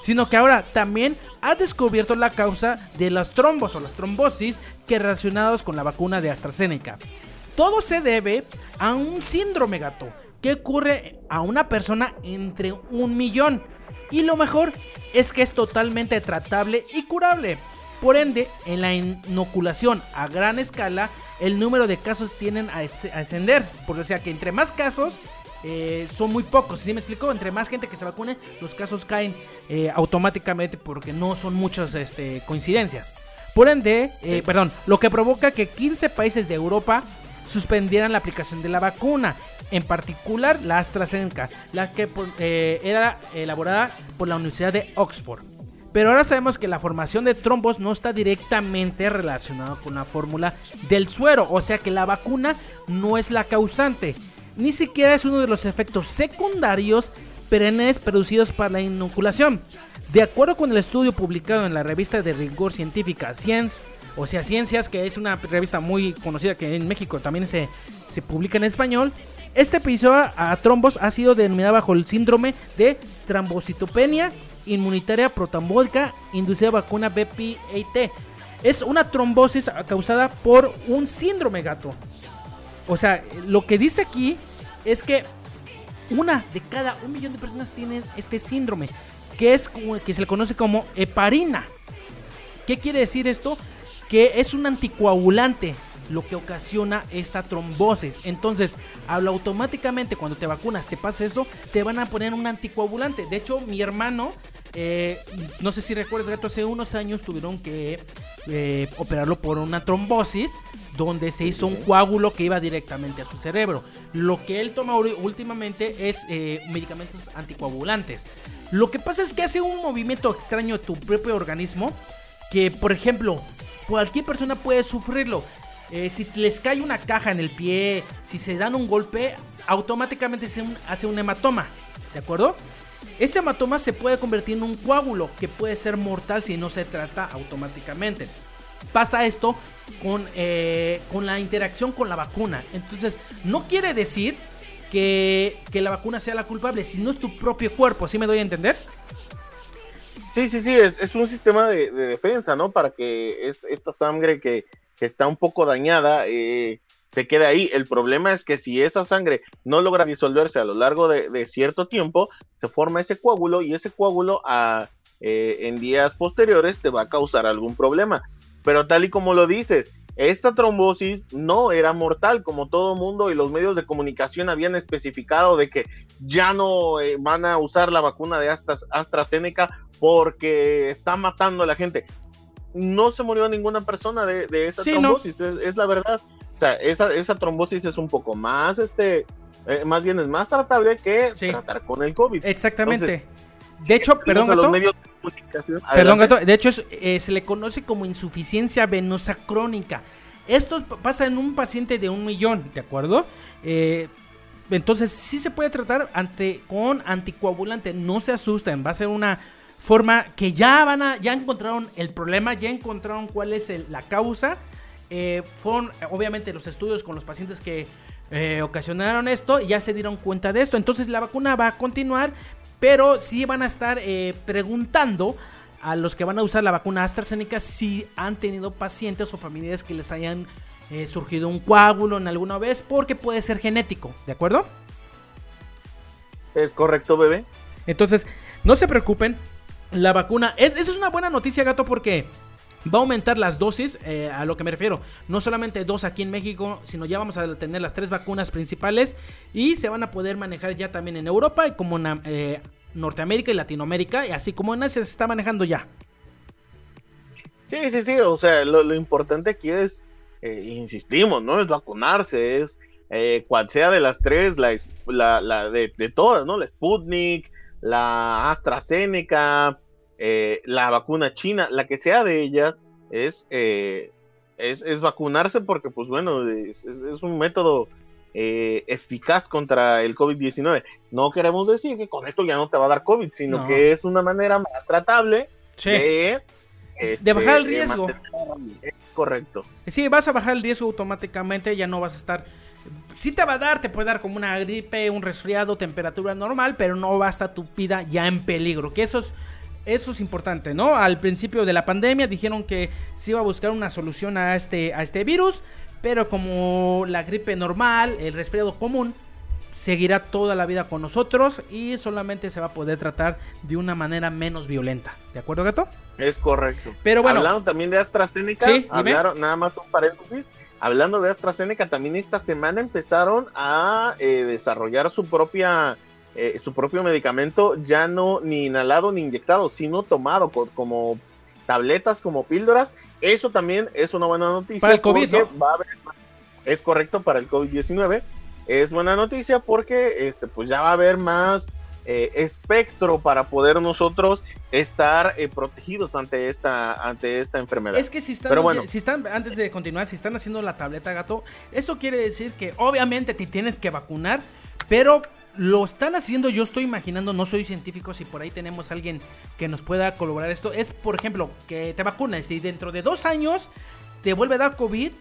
sino que ahora también ha descubierto la causa de los trombos o las trombosis que relacionados con la vacuna de AstraZeneca. Todo se debe a un síndrome gato que ocurre a una persona entre un millón. Y lo mejor es que es totalmente tratable y curable. Por ende, en la inoculación a gran escala, el número de casos tienden a ascender. Por o sea que entre más casos, eh, son muy pocos. ¿Sí me explico? Entre más gente que se vacune, los casos caen eh, automáticamente porque no son muchas este, coincidencias. Por ende, eh, perdón, lo que provoca que 15 países de Europa suspendieran la aplicación de la vacuna, en particular la AstraZeneca, la que era elaborada por la Universidad de Oxford. Pero ahora sabemos que la formación de trombos no está directamente relacionada con la fórmula del suero, o sea que la vacuna no es la causante ni siquiera es uno de los efectos secundarios perennes producidos por la inoculación. De acuerdo con el estudio publicado en la revista de rigor científica Science, o sea, Ciencias, que es una revista muy conocida que en México también se, se publica en español, este episodio a trombos ha sido denominado bajo el síndrome de trombocitopenia inmunitaria protambólica inducida vacuna BPAT. Es una trombosis causada por un síndrome gato. O sea, lo que dice aquí es que una de cada un millón de personas tienen este síndrome, que es que se le conoce como heparina. ¿Qué quiere decir esto? Que es un anticoagulante lo que ocasiona esta trombosis. Entonces, automáticamente cuando te vacunas, te pasa eso, te van a poner un anticoagulante. De hecho, mi hermano, eh, no sé si recuerdas, gato, hace unos años tuvieron que eh, operarlo por una trombosis donde se hizo un coágulo que iba directamente a su cerebro. Lo que él toma últimamente es eh, medicamentos anticoagulantes. Lo que pasa es que hace un movimiento extraño de tu propio organismo que, por ejemplo, cualquier persona puede sufrirlo. Eh, si les cae una caja en el pie, si se dan un golpe, automáticamente se hace un hematoma. ¿De acuerdo? Ese hematoma se puede convertir en un coágulo que puede ser mortal si no se trata automáticamente pasa esto con, eh, con la interacción con la vacuna. Entonces, no quiere decir que, la vacuna sea la culpable, sino es tu propio cuerpo, ¿sí me doy a entender? Sí, sí, sí, es, un sistema de, defensa, ¿no? Para que esta sangre que, está un poco dañada eh, se quede ahí. El problema es que si esa sangre no logra disolverse a lo largo de, cierto tiempo, se forma ese coágulo y ese coágulo eh, en días posteriores te va a causar algún problema. Pero tal y como lo dices, esta trombosis no era mortal, como todo mundo y los medios de comunicación habían especificado de que ya no eh, van a usar la vacuna de AstraZeneca porque está matando a la gente. No se murió ninguna persona de, esa trombosis, es, la verdad. O sea, esa, trombosis es un poco más, este, eh, más bien es más tratable que tratar con el COVID. Exactamente. de hecho, perdón, los medios Perdón, gato. De hecho, eh, se le conoce como insuficiencia venosa crónica. Esto pasa en un paciente de un millón, ¿de acuerdo? Eh, entonces, sí se puede tratar ante, con anticoagulante. No se asusten, va a ser una forma que ya van a, ya encontraron el problema, ya encontraron cuál es la causa. Eh, fueron obviamente los estudios con los pacientes que ocasionaron esto y ya se dieron cuenta de esto. Entonces la vacuna va a continuar, pero sí van a estar eh, preguntando a los que van a usar la vacuna AstraZeneca si han tenido pacientes o familiares que les hayan eh, surgido un coágulo en alguna vez, porque puede ser genético, ¿de acuerdo? Es correcto, bebé. Entonces, no se preocupen. La vacuna, es, eso es una buena noticia, gato, porque Va a aumentar las dosis, eh, a lo que me refiero. No solamente dos aquí en México, sino ya vamos a tener las tres vacunas principales y se van a poder manejar ya también en Europa y como en eh, Norteamérica y Latinoamérica, y así como en Asia se está manejando ya. Sí, sí, sí, o sea, lo, importante aquí es, eh, insistimos, no es vacunarse, es cual sea de las tres, la, la, de, de, todas, ¿no? La Sputnik, la AstraZeneca, eh, la vacuna china, la que sea de ellas, es, eh, es, es, vacunarse porque, pues bueno, es, es un método eh, eficaz contra el COVID-19. No queremos decir que con esto ya no te va a dar COVID, sino No. que es una manera más tratable Sí. de, este, bajar el de riesgo. mantener- correcto. Sí, vas a bajar el riesgo automáticamente, ya no vas a estar... Sí te va a dar, te puede dar como una gripe, un resfriado, temperatura normal, pero no va a estar tu vida ya en peligro, que eso es, eso es importante, ¿no? Al principio de la pandemia dijeron que se iba a buscar una solución a este, a este virus, pero como la gripe normal, el resfriado común, seguirá toda la vida con nosotros y solamente se va a poder tratar de una manera menos violenta, ¿de acuerdo, gato? Es correcto. Pero bueno. Hablando también de AstraZeneca, Sí, hablaron, nada más un paréntesis. Hablando de AstraZeneca, también esta semana empezaron a eh, desarrollar su propia eh, su propio medicamento, ya no ni inhalado ni inyectado, sino tomado co- como tabletas, como píldoras. Eso también es una buena noticia. Para el COVID, ¿no? va a haber- es correcto para el COVID-19. Es buena noticia porque este, pues ya va a haber más eh, espectro para poder nosotros estar eh, protegidos ante esta, ante esta enfermedad. Es que si están, Pero bueno. si están, antes de continuar, si están haciendo la tableta gato, eso quiere decir que obviamente te tienes que vacunar, pero lo están haciendo, yo estoy imaginando, no soy científico, si por ahí tenemos alguien que nos pueda colaborar esto, es por ejemplo, que te vacunes y dentro de dos años te vuelve a dar COVID,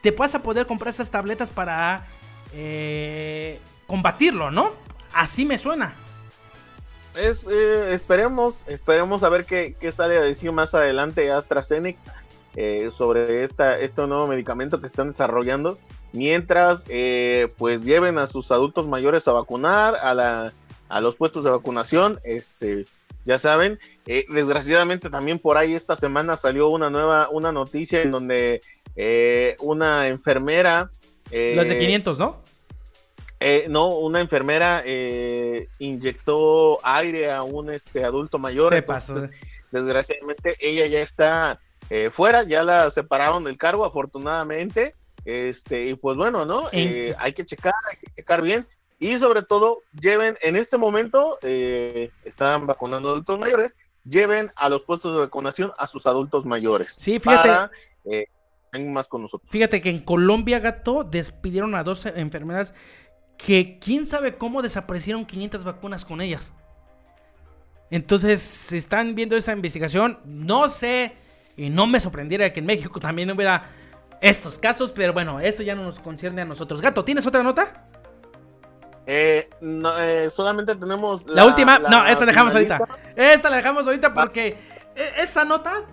te vas a poder comprar esas tabletas para eh, combatirlo, ¿no? Así me suena. Es, eh, esperemos, esperemos a ver qué, qué sale a decir más adelante AstraZeneca eh, sobre esta, este nuevo medicamento que están desarrollando. Mientras, eh, pues lleven a sus adultos mayores a vacunar, a, la, a los puestos de vacunación, este, ya saben. Eh, desgraciadamente también por ahí esta semana salió una nueva, una noticia en donde eh, una enfermera... eh, Los de 500, ¿no? Eh, no, una enfermera eh, inyectó aire a un este adulto mayor. Se entonces, pasó. Desgraciadamente, ella ya está eh, fuera, ya la separaron del cargo, afortunadamente. Este, y pues bueno, ¿no? Eh, hay que checar, hay que checar bien. Y sobre todo, lleven, en este momento, eh, están vacunando adultos mayores, lleven a los puestos de vacunación a sus adultos mayores. Sí, fíjate. Para, más con nosotros. Fíjate que en Colombia, gato, despidieron a dos enfermeras que quién sabe cómo desaparecieron 500 vacunas con ellas. Entonces, si están viendo esa investigación, no sé, y no me sorprendiera que en México también hubiera estos casos, pero bueno, eso ya no nos concierne a nosotros. Gato, ¿tienes otra nota? Eh, no, eh, solamente tenemos La, última, no, la esa dejamos finalista. ahorita. Esta la dejamos ahorita porque e- esa nota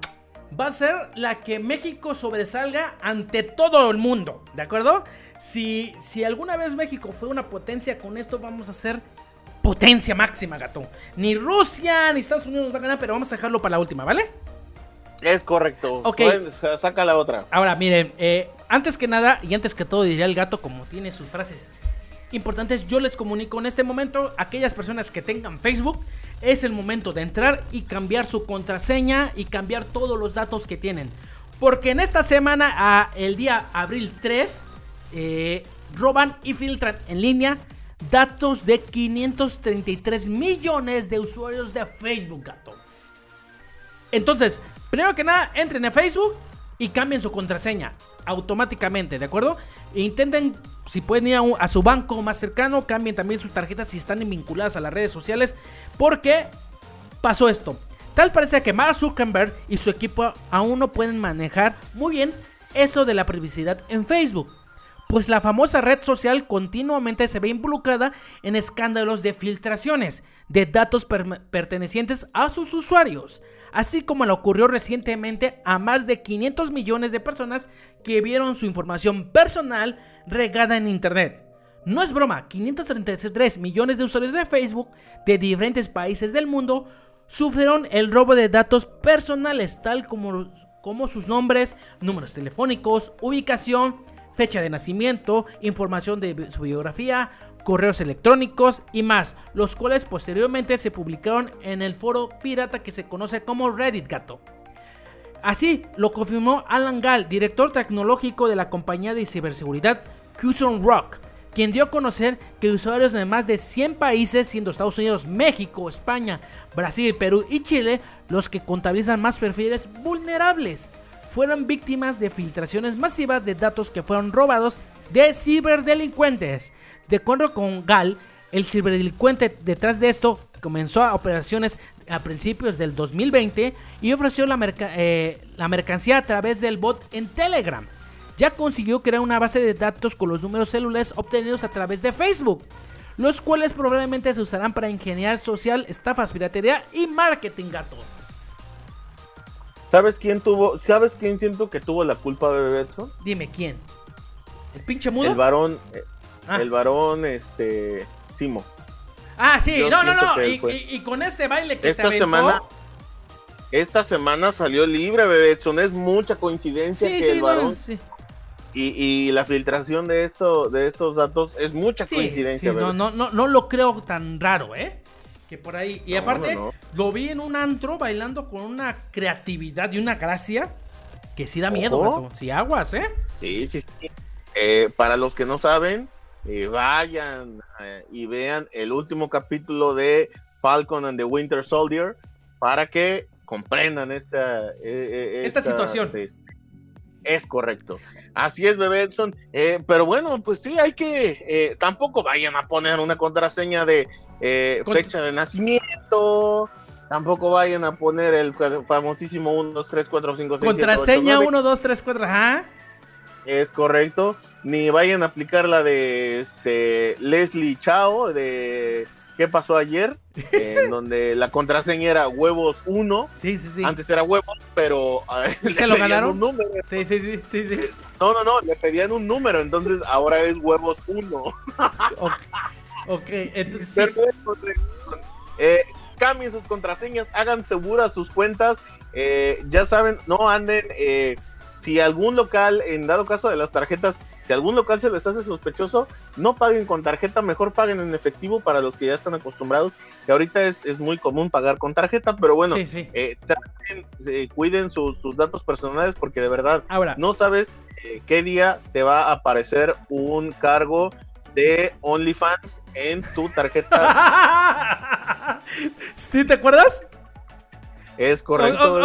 va a ser la que México sobresalga ante todo el mundo, ¿de acuerdo? Si, si alguna vez México fue una potencia, con esto vamos a ser potencia máxima, gato. Ni Rusia ni Estados Unidos nos va a ganar, pero vamos a dejarlo para la última, ¿vale? Es correcto. Ok. Saca la otra. Ahora, miren, eh, antes que nada y antes que todo diría el gato como tiene sus frases importantes, yo les comunico en este momento aquellas personas que tengan Facebook, es el momento de entrar y cambiar su contraseña y cambiar todos los datos que tienen. Porque en esta semana, el día abril 3, eh, roban y filtran en línea datos de 533 millones de usuarios de Facebook, gato. Entonces, primero que nada, entren a Facebook y cambien su contraseña automáticamente, ¿de acuerdo? E intenten, si pueden ir a, su banco más cercano, cambien también sus tarjetas si están vinculadas a las redes sociales, porque pasó esto. Tal parece que Mark Zuckerberg y su equipo aún no pueden manejar muy bien eso de la privacidad en Facebook. Pues la famosa red social continuamente se ve involucrada en escándalos de filtraciones de datos per- pertenecientes a sus usuarios, así como le ocurrió recientemente a más de 500 millones de personas que vieron su información personal regada en Internet. No es broma, 533 millones de usuarios de Facebook de diferentes países del mundo sufrieron el robo de datos personales, tal como, como sus nombres, números telefónicos, ubicación, fecha de nacimiento, información de su biografía, correos electrónicos y más, los cuales posteriormente se publicaron en el foro pirata que se conoce como Reddit Gato. Así lo confirmó Alan Gall, director tecnológico de la compañía de ciberseguridad Cuson Rock, quien dio a conocer que usuarios de más de 100 países, siendo Estados Unidos, México, España, Brasil, Perú y Chile, los que contabilizan más perfiles vulnerables, fueron víctimas de filtraciones masivas de datos que fueron robados de ciberdelincuentes. De acuerdo con Gal, el ciberdelincuente detrás de esto comenzó a operaciones a principios del 2020 y ofreció la, eh, la mercancía a través del bot en Telegram ya consiguió crear una base de datos con los números celulares obtenidos a través de Facebook, los cuales probablemente se usarán para ingeniería social, estafas, piratería y marketing gato. ¿Sabes quién tuvo, sabes quién siento que tuvo la culpa de Betson? Dime quién. ¿El pinche mudo? El varón, eh, ah. el varón, este, Simo. Ah, sí, no, no, no, y, con ese baile que esta se semana esta semana salió libre, Bebetson. Es mucha coincidencia que el varón sí. Y, la filtración de esto, de estos datos es mucha coincidencia. no, no, no, no lo creo tan raro, ¿eh? Que por ahí. Y aparte, lo vi en un antro bailando con una creatividad y una gracia que sí da miedo, Si aguas, ¿eh? Sí, sí, sí. Eh, para los que no saben, eh, vayan eh, y vean el último capítulo de Falcon and the Winter Soldier para que comprendan esta, esta, situación. Este, es correcto. Así es, Bebé Edson. Eh, pero bueno, pues sí, hay que. Eh, tampoco vayan a poner una contraseña de eh, fecha de nacimiento. Tampoco vayan a poner el famosísimo 1, 2, 3, 4, 5, 6. Contraseña 1, 2, 3, 4, ajá. Es correcto. Ni vayan a aplicar la de este, Leslie Chao de ¿Qué pasó ayer? en donde la contraseña era huevos 1. Sí, sí, sí. Antes era huevos, pero ¿Se lo ganaron? Un número. Sí, sí, sí, sí, sí. No, no, no, le pedían un número, entonces ahora es huevos 1. ok, entonces eh, cambien sus contraseñas, hagan seguras sus cuentas. Eh, ya saben, no anden. Eh, si algún local, en dado caso de las tarjetas, si algún local se les hace sospechoso, no paguen con tarjeta, mejor paguen en efectivo para los que ya están acostumbrados, que ahorita es, es muy común pagar con tarjeta, pero bueno, eh, eh, cuiden sus, datos personales porque de verdad Ahora, no sabes eh, qué día te va a aparecer un cargo de OnlyFans en tu tarjeta. ¿Sí te acuerdas? Es correcto.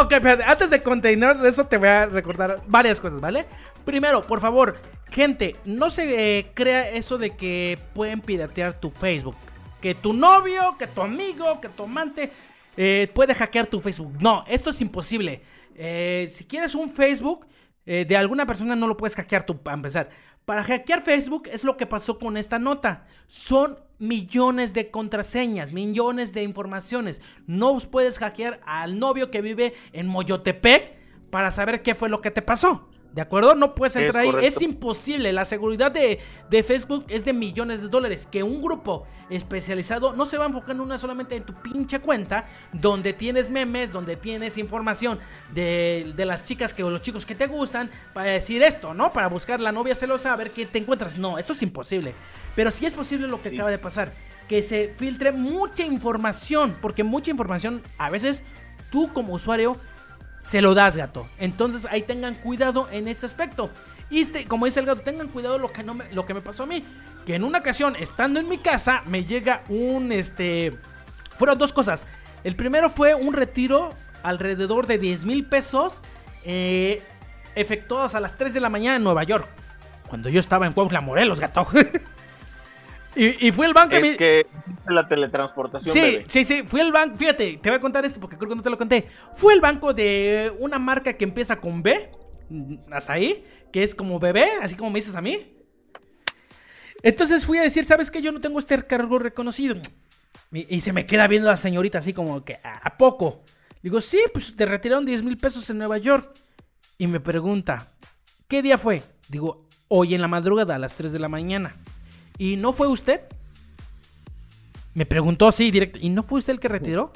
ok, antes de continuar eso te voy a recordar varias cosas, ¿vale? Primero, por favor, gente, no se eh, crea eso de que pueden piratear tu Facebook. Que tu novio, que tu amigo, que tu amante eh, puede hackear tu Facebook. No, esto es imposible. Eh, si quieres un Facebook de alguna persona, no lo puedes hackear tú, para empezar. Para hackear Facebook es lo que pasó con esta nota. Son millones de contraseñas, millones de informaciones. No puedes hackear al novio que vive en Moyotepec para saber qué fue lo que te pasó. ¿De acuerdo? No puedes entrar ahí. Es imposible. La seguridad de, Facebook es de millones de dólares. Que un grupo especializado no se va a enfocar en una solamente en tu pinche cuenta. Donde tienes memes, donde tienes información de, las chicas que, o los chicos que te gustan. Para decir esto, ¿no? Para buscar la novia celosa a ver qué te encuentras. No, eso es imposible. Pero sí es posible lo que acaba de pasar. Que se filtre mucha información. Porque mucha información a veces tú como usuario se lo das, gato. Entonces ahí tengan cuidado en ese aspecto. Y este, como dice el gato, tengan cuidado lo que, no me, lo que me pasó a mí. Que en una ocasión, estando en mi casa, me llega un, este... Fueron dos cosas. El primero fue un retiro alrededor de 10 mil pesos eh, efectuados a las 3 de la mañana en Nueva York. Cuando yo estaba en Cuautla, Morelos, gato. Y, fue el banco. Es que la teletransportación. Sí, sí, sí. Fui el banco. Fíjate, te voy a contar esto porque creo que no te lo conté. Fue el banco de una marca que empieza con B. Hasta ahí. Que es como bebé, así como me dices a mí. Entonces fui a decir, ¿sabes qué? Yo no tengo este cargo reconocido. Y, se me queda viendo la señorita así como que, ¿a poco? Digo, sí, pues te retiraron 10 mil pesos en Nueva York. Y me pregunta, ¿qué día fue? Digo, hoy en la madrugada a las 3 de la mañana. ¿Y no fue usted? Me preguntó así directo. ¿Y no fue usted el que retiró?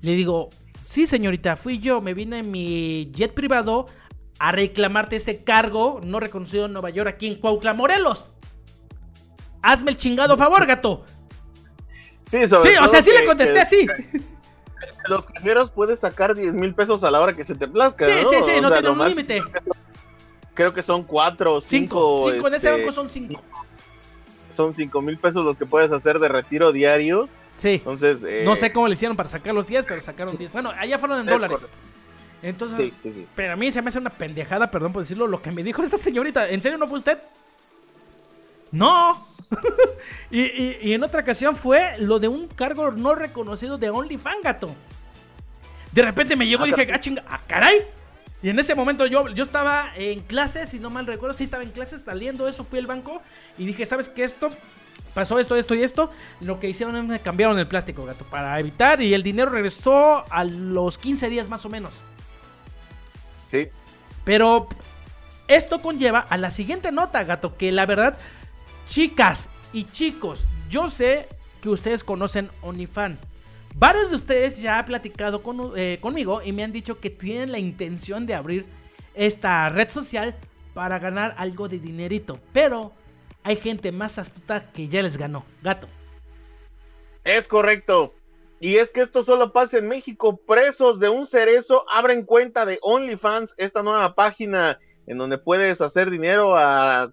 Le digo, sí, señorita, fui yo. Me vine en mi jet privado a reclamarte ese cargo no reconocido en Nueva York, aquí en Cuautla, Morelos. Hazme el chingado favor, gato. Sí, sobre sí o sea, sí le contesté así. Los cajeros puedes sacar 10 mil pesos a la hora que se te plazca. Sí, sí, sí, no tiene un límite. Creo que son cuatro o cinco. Cinco, en ese este, banco son cinco. Son 5 mil pesos los que puedes hacer de retiro diarios. Sí. Entonces, eh, No sé cómo le hicieron para sacar los 10, pero sacaron 10. Bueno, allá fueron en Es dólares. correcto. Entonces, Sí, sí, sí. pero a mí se me hace una pendejada, perdón por decirlo, lo que me dijo esta señorita. ¿En serio no fue usted? No. y, y- y en otra ocasión fue lo de un cargo no reconocido de OnlyFans, gato. De repente me llegó y dije, ah, chinga, ah, caray. Y en ese momento yo, yo estaba en clases, si no mal recuerdo, sí estaba en clases saliendo eso, fui al banco y dije, ¿sabes qué? Esto pasó esto, esto y esto. Lo que hicieron es me cambiaron el plástico, gato, para evitar y el dinero regresó a los 15 días más o menos. Sí. Pero esto conlleva a la siguiente nota, gato, que la verdad, chicas y chicos, yo sé que ustedes conocen OnlyFans. Varios de ustedes ya han platicado con- eh, conmigo y me han dicho que tienen la intención de abrir esta red social para ganar algo de dinerito. Pero hay gente más astuta que ya les ganó. Gato. Es correcto. Y es que esto solo pasa en México. Presos de un cerezo abren cuenta de OnlyFans, esta nueva página en donde puedes hacer dinero a,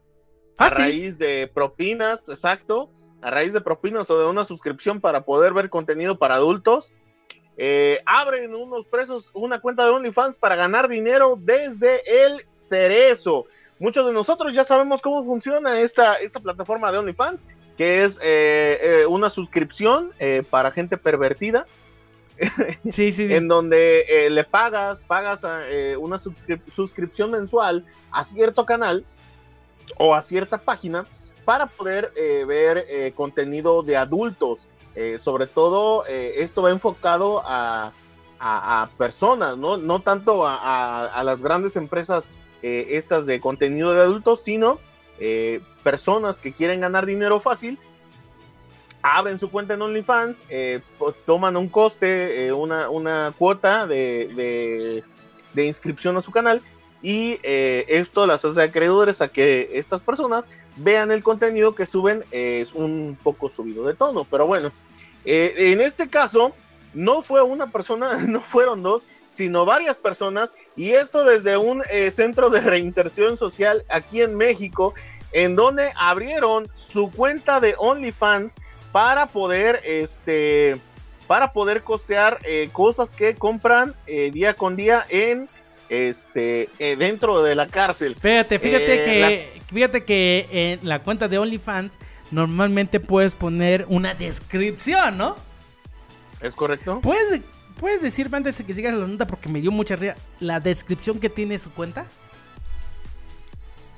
raíz de propinas, exacto, a raíz de propinas o de una suscripción para poder ver contenido para adultos. Eh, abren unos presos una cuenta de OnlyFans para ganar dinero desde el cerezo. Muchos de nosotros ya sabemos cómo funciona esta, esta plataforma de OnlyFans, que es eh, eh, una suscripción para gente pervertida, Sí, sí. en donde le pagas, pagas una suscrip- suscripción mensual a cierto canal o a cierta página para poder eh, ver eh, contenido de adultos. Eh, sobre todo, esto va enfocado a, personas, ¿no? Tanto a, las grandes empresas estas de contenido de adultos, sino personas que quieren ganar dinero fácil abren su cuenta en OnlyFans, toman un coste, una, cuota de, de- inscripción a su canal y esto las hace acreedores a que estas personas vean el contenido que suben, es un poco subido de tono, pero bueno, eh, en este caso no fue una persona, no fueron dos, sino varias personas y esto desde un eh, centro de reinserción social aquí en México, en donde abrieron su cuenta de OnlyFans para poder este para poder costear eh, cosas que compran día con día en este eh, dentro de la cárcel. Fíjate, fíjate Eh, que fíjate que en la cuenta de OnlyFans normalmente puedes poner una descripción, ¿no? ¿Es correcto? ¿Puedes, puedes decirme antes de que sigas la nota porque me dio mucha risa la descripción que tiene su cuenta?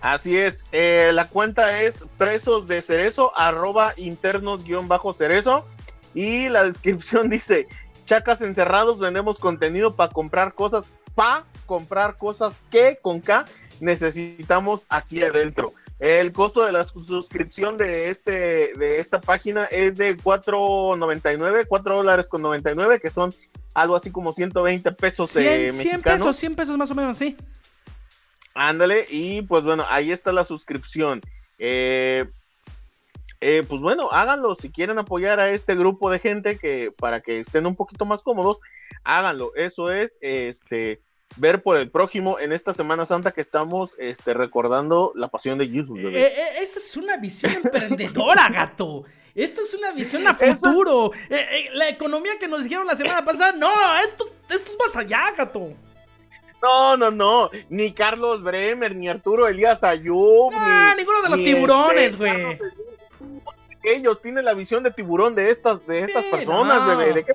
Así es. eh, la cuenta es presos de cerezo arroba internos guion bajo cerezo y la descripción dice chacas encerrados vendemos contenido para comprar cosas pa comprar cosas que con K necesitamos aquí adentro. El costo de la su- suscripción de este de esta página es de 4.99, 4 dólares con 99, que son algo así como 120 pesos eh, 100, 100 mexicanos. pesos, 100 pesos más o menos, sí. Ándale, y pues bueno, ahí está la suscripción. Eh, eh, pues bueno, háganlo si quieren apoyar a este grupo de gente que para que estén un poquito más cómodos, háganlo. Eso es este ver por el prójimo en esta Semana Santa que estamos este, recordando la pasión de Jesús. bebé. Eh, eh, esta es una visión emprendedora, gato. Esta es una visión a es- futuro. Eh, eh, la economía que nos dijeron la semana pasada, no, esto, esto es más allá, gato. No, no, no, ni Carlos Bremer, ni Arturo Elías Ayub, Ah, ni, ninguno de los tiburones, este, güey. Ellos tienen la visión de tiburón de estas, de estas personas, no. bebé. ¿De qué?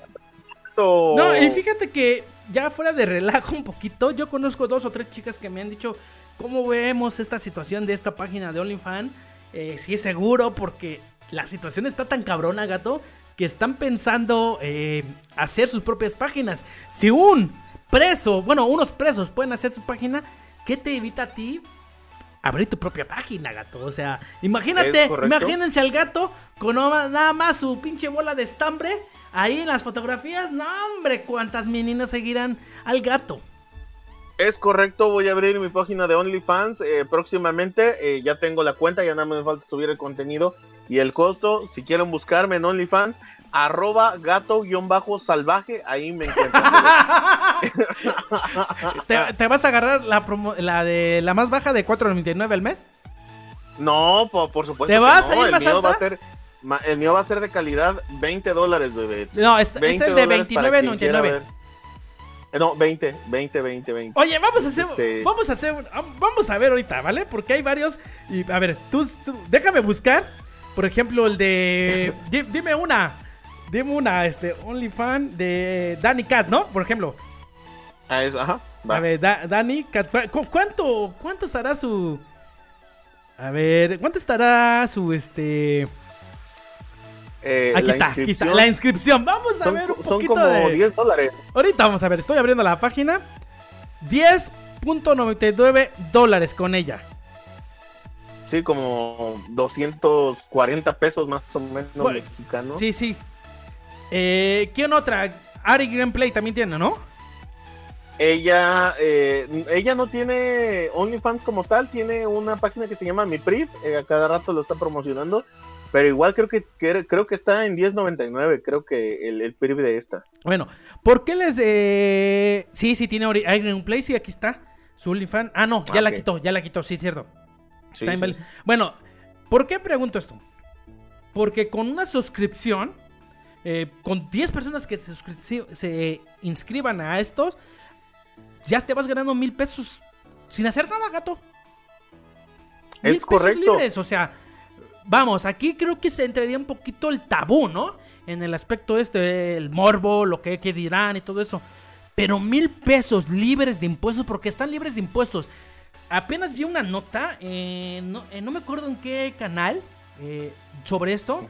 No, No, y fíjate que ya fuera de relajo un poquito, yo conozco dos o tres chicas que me han dicho cómo vemos esta situación de esta página de OnlyFans. Eh, si es seguro, porque la situación está tan cabrona, gato, que están pensando eh, hacer sus propias páginas. Si un preso, bueno, unos presos pueden hacer su página, ¿qué te evita a ti abrir tu propia página, gato? O sea, imagínate, imagínense al gato con nada más su pinche bola de estambre ahí en las fotografías. No, hombre, cuántas meninas seguirán al gato. Es correcto, voy a abrir mi página de OnlyFans eh, próximamente. eh, ya tengo la cuenta, ya nada más me falta subir el contenido y el costo. Si quieren buscarme en OnlyFans, arroba gato-salvaje, ahí me encuentran. ¿Te, te vas a agarrar la, promo- la de la más baja de 4.99 al mes? No, po- por, supuesto. ¿Te que vas no, a ir el más mío va a alta? ser El mío va a ser de calidad 20 dólares, bebé. No, es, es 20 el de dólares para quien quiera 29.99. ver. Eh, No, 20, 20, 20, 20. Oye, vamos a hacer, Este- vamos a hacer, vamos a ver ahorita, ¿vale? Porque hay varios y a ver, tú, tú- déjame buscar, por ejemplo, el de, di- dime una, dime una, este, OnlyFan de Danny Cat, ¿no? Por ejemplo, Ah, es- ajá, va. a ver, Da- Danny Cat, ¿cu- ¿cuánto, cuánto estará su, a ver, cuánto estará su, este, Eh, aquí está, aquí está, la inscripción, vamos a son, ver un son poquito como de, 10 dólares. ahorita vamos a ver, estoy abriendo la página, 10.99 dólares con ella. Sí, como 240 pesos más o menos Bueno, mexicanos. Sí, sí. Eh, ¿Quién otra? Ari Gameplay también tiene, ¿no? Ella, eh, ella no tiene OnlyFans como tal, tiene una página que se llama Mi Priv, eh, a cada rato lo está promocionando, pero igual creo que, que- creo que está en 10.99, creo que el, el Priv de esta. Bueno, ¿por qué les... Eh... Sí, sí, tiene Ari Gameplay, sí, aquí está. Su OnlyFans. Ah, no, ya Ah, la quitó, ya la quitó, sí, cierto. Val- sí. Bueno, ¿por qué pregunto esto? Porque con una suscripción, eh, con 10 personas que se, inscriban a estos, ya te vas ganando mil pesos sin hacer nada, gato. Mil Es correcto. Pesos libres, o sea, vamos, aquí creo que se entraría un poquito el tabú, ¿no? En el aspecto este, el morbo, lo que, que dirán y todo eso. Pero mil pesos libres de impuestos, porque están libres de impuestos. Apenas vi una nota, eh, no, eh, no me acuerdo en qué canal, eh, sobre esto.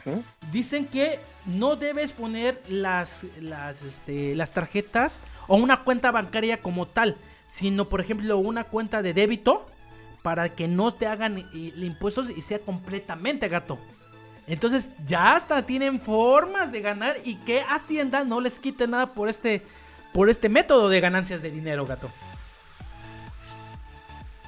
Dicen que no debes poner las, las, este, las tarjetas o una cuenta bancaria como tal, sino por ejemplo una cuenta de débito para que no te hagan i- impuestos y sea completamente gato. Entonces ya hasta tienen formas de ganar y que Hacienda no les quite nada por este, por este método de ganancias de dinero, gato.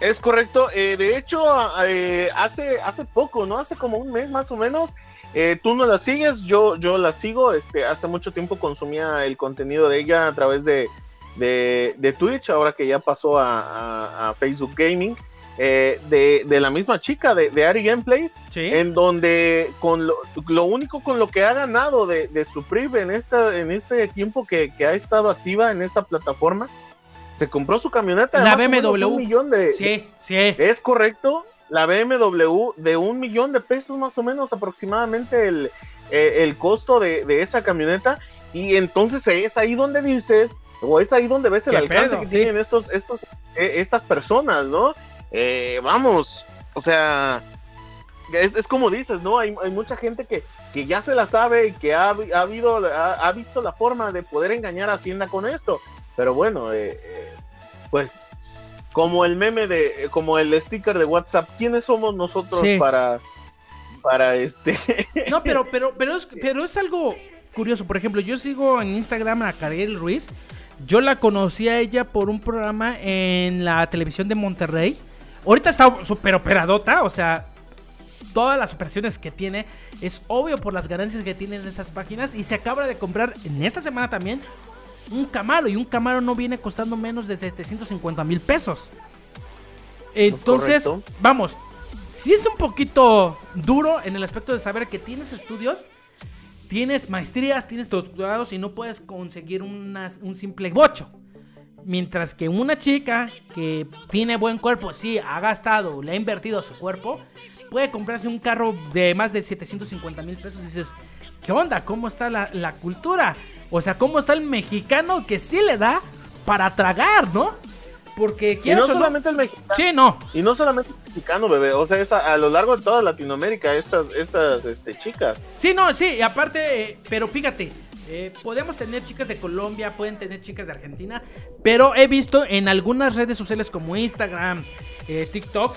Es correcto. eh, de hecho, eh, hace, hace poco, ¿no? Hace como un mes más o menos. eh, tú no la sigues, yo, yo la sigo. Este, hace mucho tiempo consumía el contenido de ella a través de, de, de Twitch, ahora que ya pasó a, a- a Facebook Gaming. eh, de, de la misma chica, de, de Ari Gameplays, Sí. en donde con lo, lo único con lo que ha ganado de, de su PRIV en, esta, en este tiempo que, que ha estado activa en esa plataforma, se compró su camioneta de La BMW. un millón de, Sí, sí. es correcto, la BMW de un millón de pesos más o menos aproximadamente el, eh, el costo de, de esa camioneta y entonces es ahí donde dices o es ahí donde ves el ¿Qué alcance pedo? que Sí. tienen estos, estos, eh, estas personas, ¿no? Eh, vamos, o sea, es, es como dices, ¿no? Hay, hay mucha gente que, que ya se la sabe y que ha, ha, habido, ha, ha visto la forma de poder engañar a Hacienda con esto. Pero bueno, eh, eh, pues como el meme de, como el sticker de WhatsApp, ¿quiénes somos nosotros Sí. para, para este? No, pero, pero, pero, es, pero es algo curioso. Por ejemplo, yo sigo en Instagram a Karel Ruiz. Yo la conocí a ella por un programa en la televisión de Monterrey. Ahorita está súper operadota, o sea, todas las operaciones que tiene es obvio por las ganancias que tienen estas páginas. Y se acaba de comprar en esta semana también un Camaro. Y un Camaro no viene costando menos de 750 mil pesos. Entonces, correcto. vamos, si es un poquito duro en el aspecto de saber que tienes estudios, tienes maestrías, tienes doctorados y no puedes conseguir una- un simple bocho. Mientras que una chica que tiene buen cuerpo, sí, ha gastado, le ha invertido su cuerpo, puede comprarse un carro de más de 750 mil pesos y dices, ¿qué onda? ¿Cómo está la, la cultura? O sea, ¿cómo está el mexicano que sí le da para tragar, no? Porque y no solamente el mexicano, Sí, no. y no solamente el mexicano, bebé, o sea, es a, a lo largo de toda Latinoamérica estas, estas, este, chicas. Sí, no, sí, y aparte, eh, pero fíjate, eh, podemos tener chicas de Colombia, pueden tener chicas de Argentina, pero he visto en algunas redes sociales como Instagram, eh, TikTok,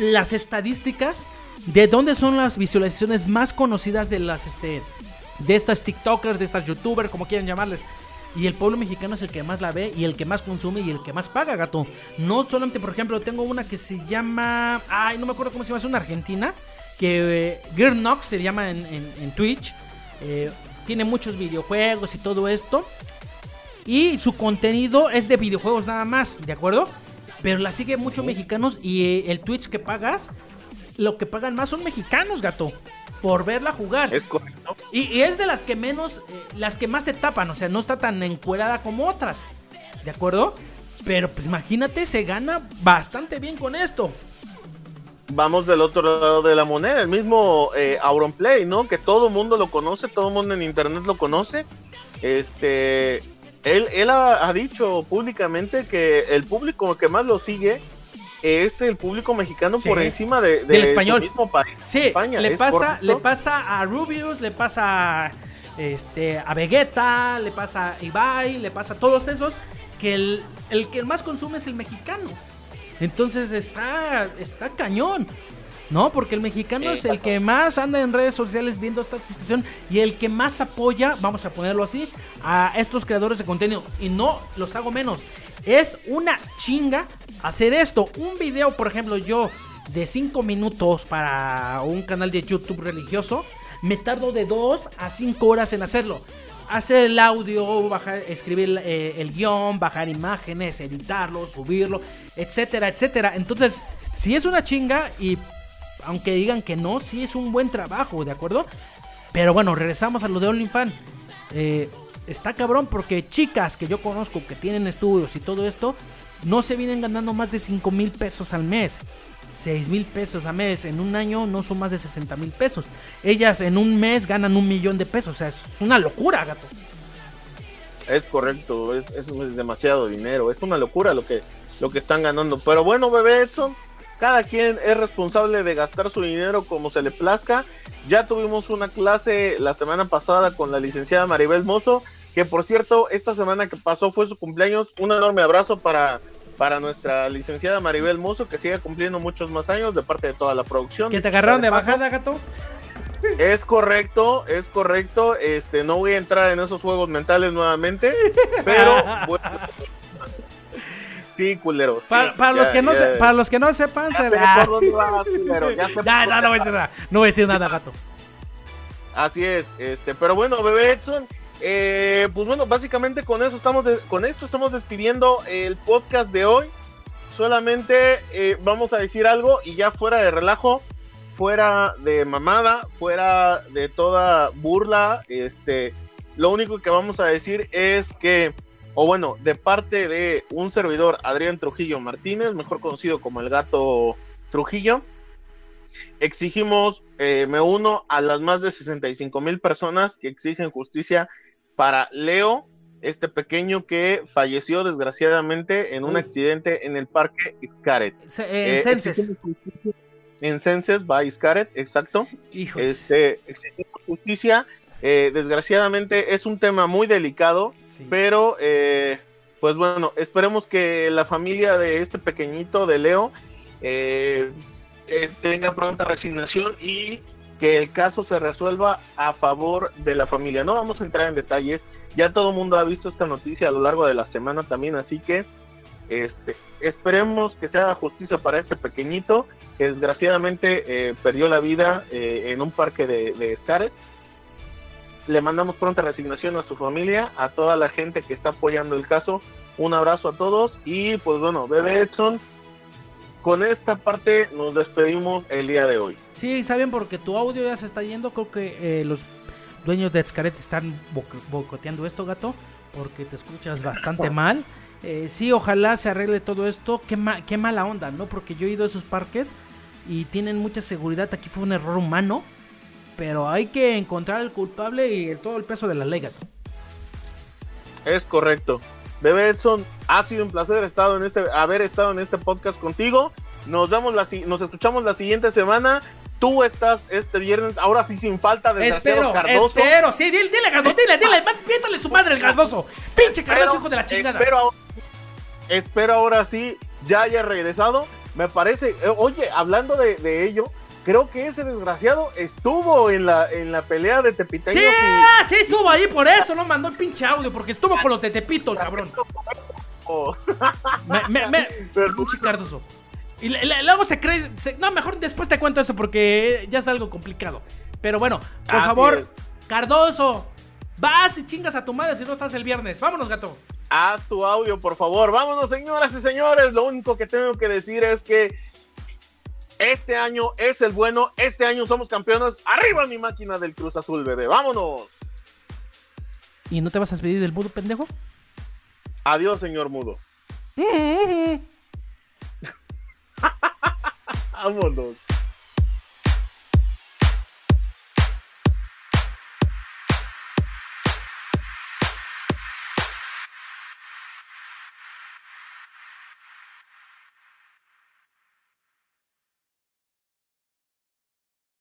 las estadísticas de dónde son las visualizaciones más conocidas de las, este, de estas TikTokers, de estas YouTubers, como quieran llamarles. Y el pueblo mexicano es el que más la ve y el que más consume y el que más paga, gato. No solamente, por ejemplo, tengo una que se llama. Ay, no me acuerdo cómo se llama, es una argentina. Que eh, Girl Knox se llama en, en- Twitch. Eh, tiene muchos videojuegos y todo esto. Y su contenido es de videojuegos nada más, ¿de acuerdo? Pero la sigue muchos mexicanos y eh, el Twitch que pagas lo que pagan más son mexicanos, gato. Por verla jugar. Es correcto. Y, y es de las que menos, eh, las que más se tapan, o sea, no está tan encuerada como otras. ¿De acuerdo? Pero pues imagínate, se gana bastante bien con esto. Vamos del otro lado de la moneda, el mismo eh, Auronplay, ¿no? Que todo el mundo lo conoce, todo el mundo en internet lo conoce. Este, él, él ha, ha dicho públicamente que el público que más lo sigue es el público mexicano Sí. por encima de, de Del su español. mismo país. Sí, España, le ¿es pasa, correcto? le pasa a Rubius, le pasa a, este, a Vegeta, le pasa a Ibai, le pasa a todos esos, que el, el que más consume es el mexicano. Entonces está, está cañón. No, porque el mexicano es el que más anda en redes sociales viendo esta situación y el que más apoya, vamos a ponerlo así, a estos creadores de contenido. Y no los hago menos. Es una chinga hacer esto. Un video, por ejemplo, yo de 5 minutos para un canal de YouTube religioso, me tardo de 2 a 5 horas en hacerlo. Hacer el audio, bajar, escribir eh, el guion, bajar imágenes, editarlo, subirlo, etcétera, etcétera. Entonces, si es una chinga y aunque digan que no, sí es un buen trabajo, ¿de acuerdo? Pero bueno, regresamos a lo de OnlyFans. Eh, está cabrón porque chicas que yo conozco que tienen estudios y todo esto, no se vienen ganando más de 5 mil pesos al mes. 6 mil pesos al mes. En un año no son más de 60 mil pesos. Ellas en un mes ganan un millón de pesos. O sea, es una locura, gato. Es correcto, es, es- es demasiado dinero, es una locura lo que, lo que están ganando. Pero bueno, bebé Edson, cada quien es responsable de gastar su dinero como se le plazca. Ya tuvimos una clase la semana pasada con la licenciada Maribel Mozo, que por cierto, esta semana que pasó fue su cumpleaños. Un enorme abrazo para, para nuestra licenciada Maribel Mozo, que sigue cumpliendo muchos más años de parte de toda la producción. ¿Que te agarraron de bajada, gato? Es correcto, es correcto. Este, no voy a entrar en esos juegos mentales nuevamente, pero bueno. Sí, culero. Para, para ya, los que no se- para los que no sepan, ya se vas, culero, ya no, no voy a decir nada. No voy a decir nada, gato. Así es, este, pero bueno, bebé Edson, eh, pues bueno, básicamente con eso estamos, de- con esto estamos despidiendo el podcast de hoy. Solamente eh, vamos a decir algo y ya fuera de relajo, fuera de mamada, fuera de toda burla, este, lo único que vamos a decir es que, o bueno, de parte de un servidor, Adrián Trujillo Martínez, mejor conocido como el gato Trujillo, exigimos, eh, me uno a las más de 65 mil personas que exigen justicia para Leo, este pequeño que falleció desgraciadamente en un Uy. accidente en el parque Xcaret. Se- En Eh, Censes. En Censes, by Xcaret, exacto. Hijos. Este, exigimos justicia. Eh, desgraciadamente es un tema muy delicado, Sí. pero eh, pues bueno, esperemos que la familia de este pequeñito de Leo eh, tenga pronta resignación y que el caso se resuelva a favor de la familia. No vamos a entrar en detalles, ya todo el mundo ha visto esta noticia a lo largo de la semana también, así que este, esperemos que se haga justicia para este pequeñito que desgraciadamente eh, perdió la vida eh, en un parque de, de. Le mandamos pronta resignación a su familia, a toda la gente que está apoyando el caso. Un abrazo a todos y pues bueno, Bebe Edson, con esta parte nos despedimos el día de hoy. Sí, saben porque tu audio ya se está yendo. Creo que eh, los dueños de Xcaret están bo- boicoteando esto, gato, porque te escuchas bastante mal. Eh, sí, ojalá se arregle todo esto. Qué, ma- qué mala onda, ¿no? Porque yo he ido a esos parques y tienen mucha seguridad. Aquí fue un error humano. Pero hay que encontrar al culpable y el- todo el peso de la ley, gato. Es correcto. Bebe Edson, ha sido un placer estado en este, haber estado en este podcast contigo. Nos vemos la, nos escuchamos la siguiente semana. Tú estás este viernes, ahora sí sin falta, desgraciado Espero, Cardoso. espero. Sí, dile, dile, Cardoso, dile, dile. Piéntale su madre el Cardoso. Pinche Cardoso, Espero- hijo de la chingada. Espero, ahora- espero ahora sí ya haya regresado. Me parece, eh, oye, hablando de, de ello, creo que ese desgraciado estuvo en la, en la pelea de Tepiteños Sí, y- sí estuvo ahí, por eso no mandó el pinche audio, porque estuvo con los de Tepito, el cabrón. Me, me, me, Pero- pinche Cardoso. Y luego se cree, se- no, mejor después te cuento eso porque ya es algo complicado. Pero bueno, por Así favor, es. Cardoso, vas y chingas a tu madre si no estás el viernes. Vámonos, gato. Haz tu audio, por favor. Vámonos, señoras y señores. Lo único que tengo que decir es que Este año es el bueno, este año somos campeones. Arriba mi máquina del Cruz Azul, bebé. Vámonos. ¿Y no te vas a despedir del mudo, pendejo? Adiós, señor mudo. Vámonos.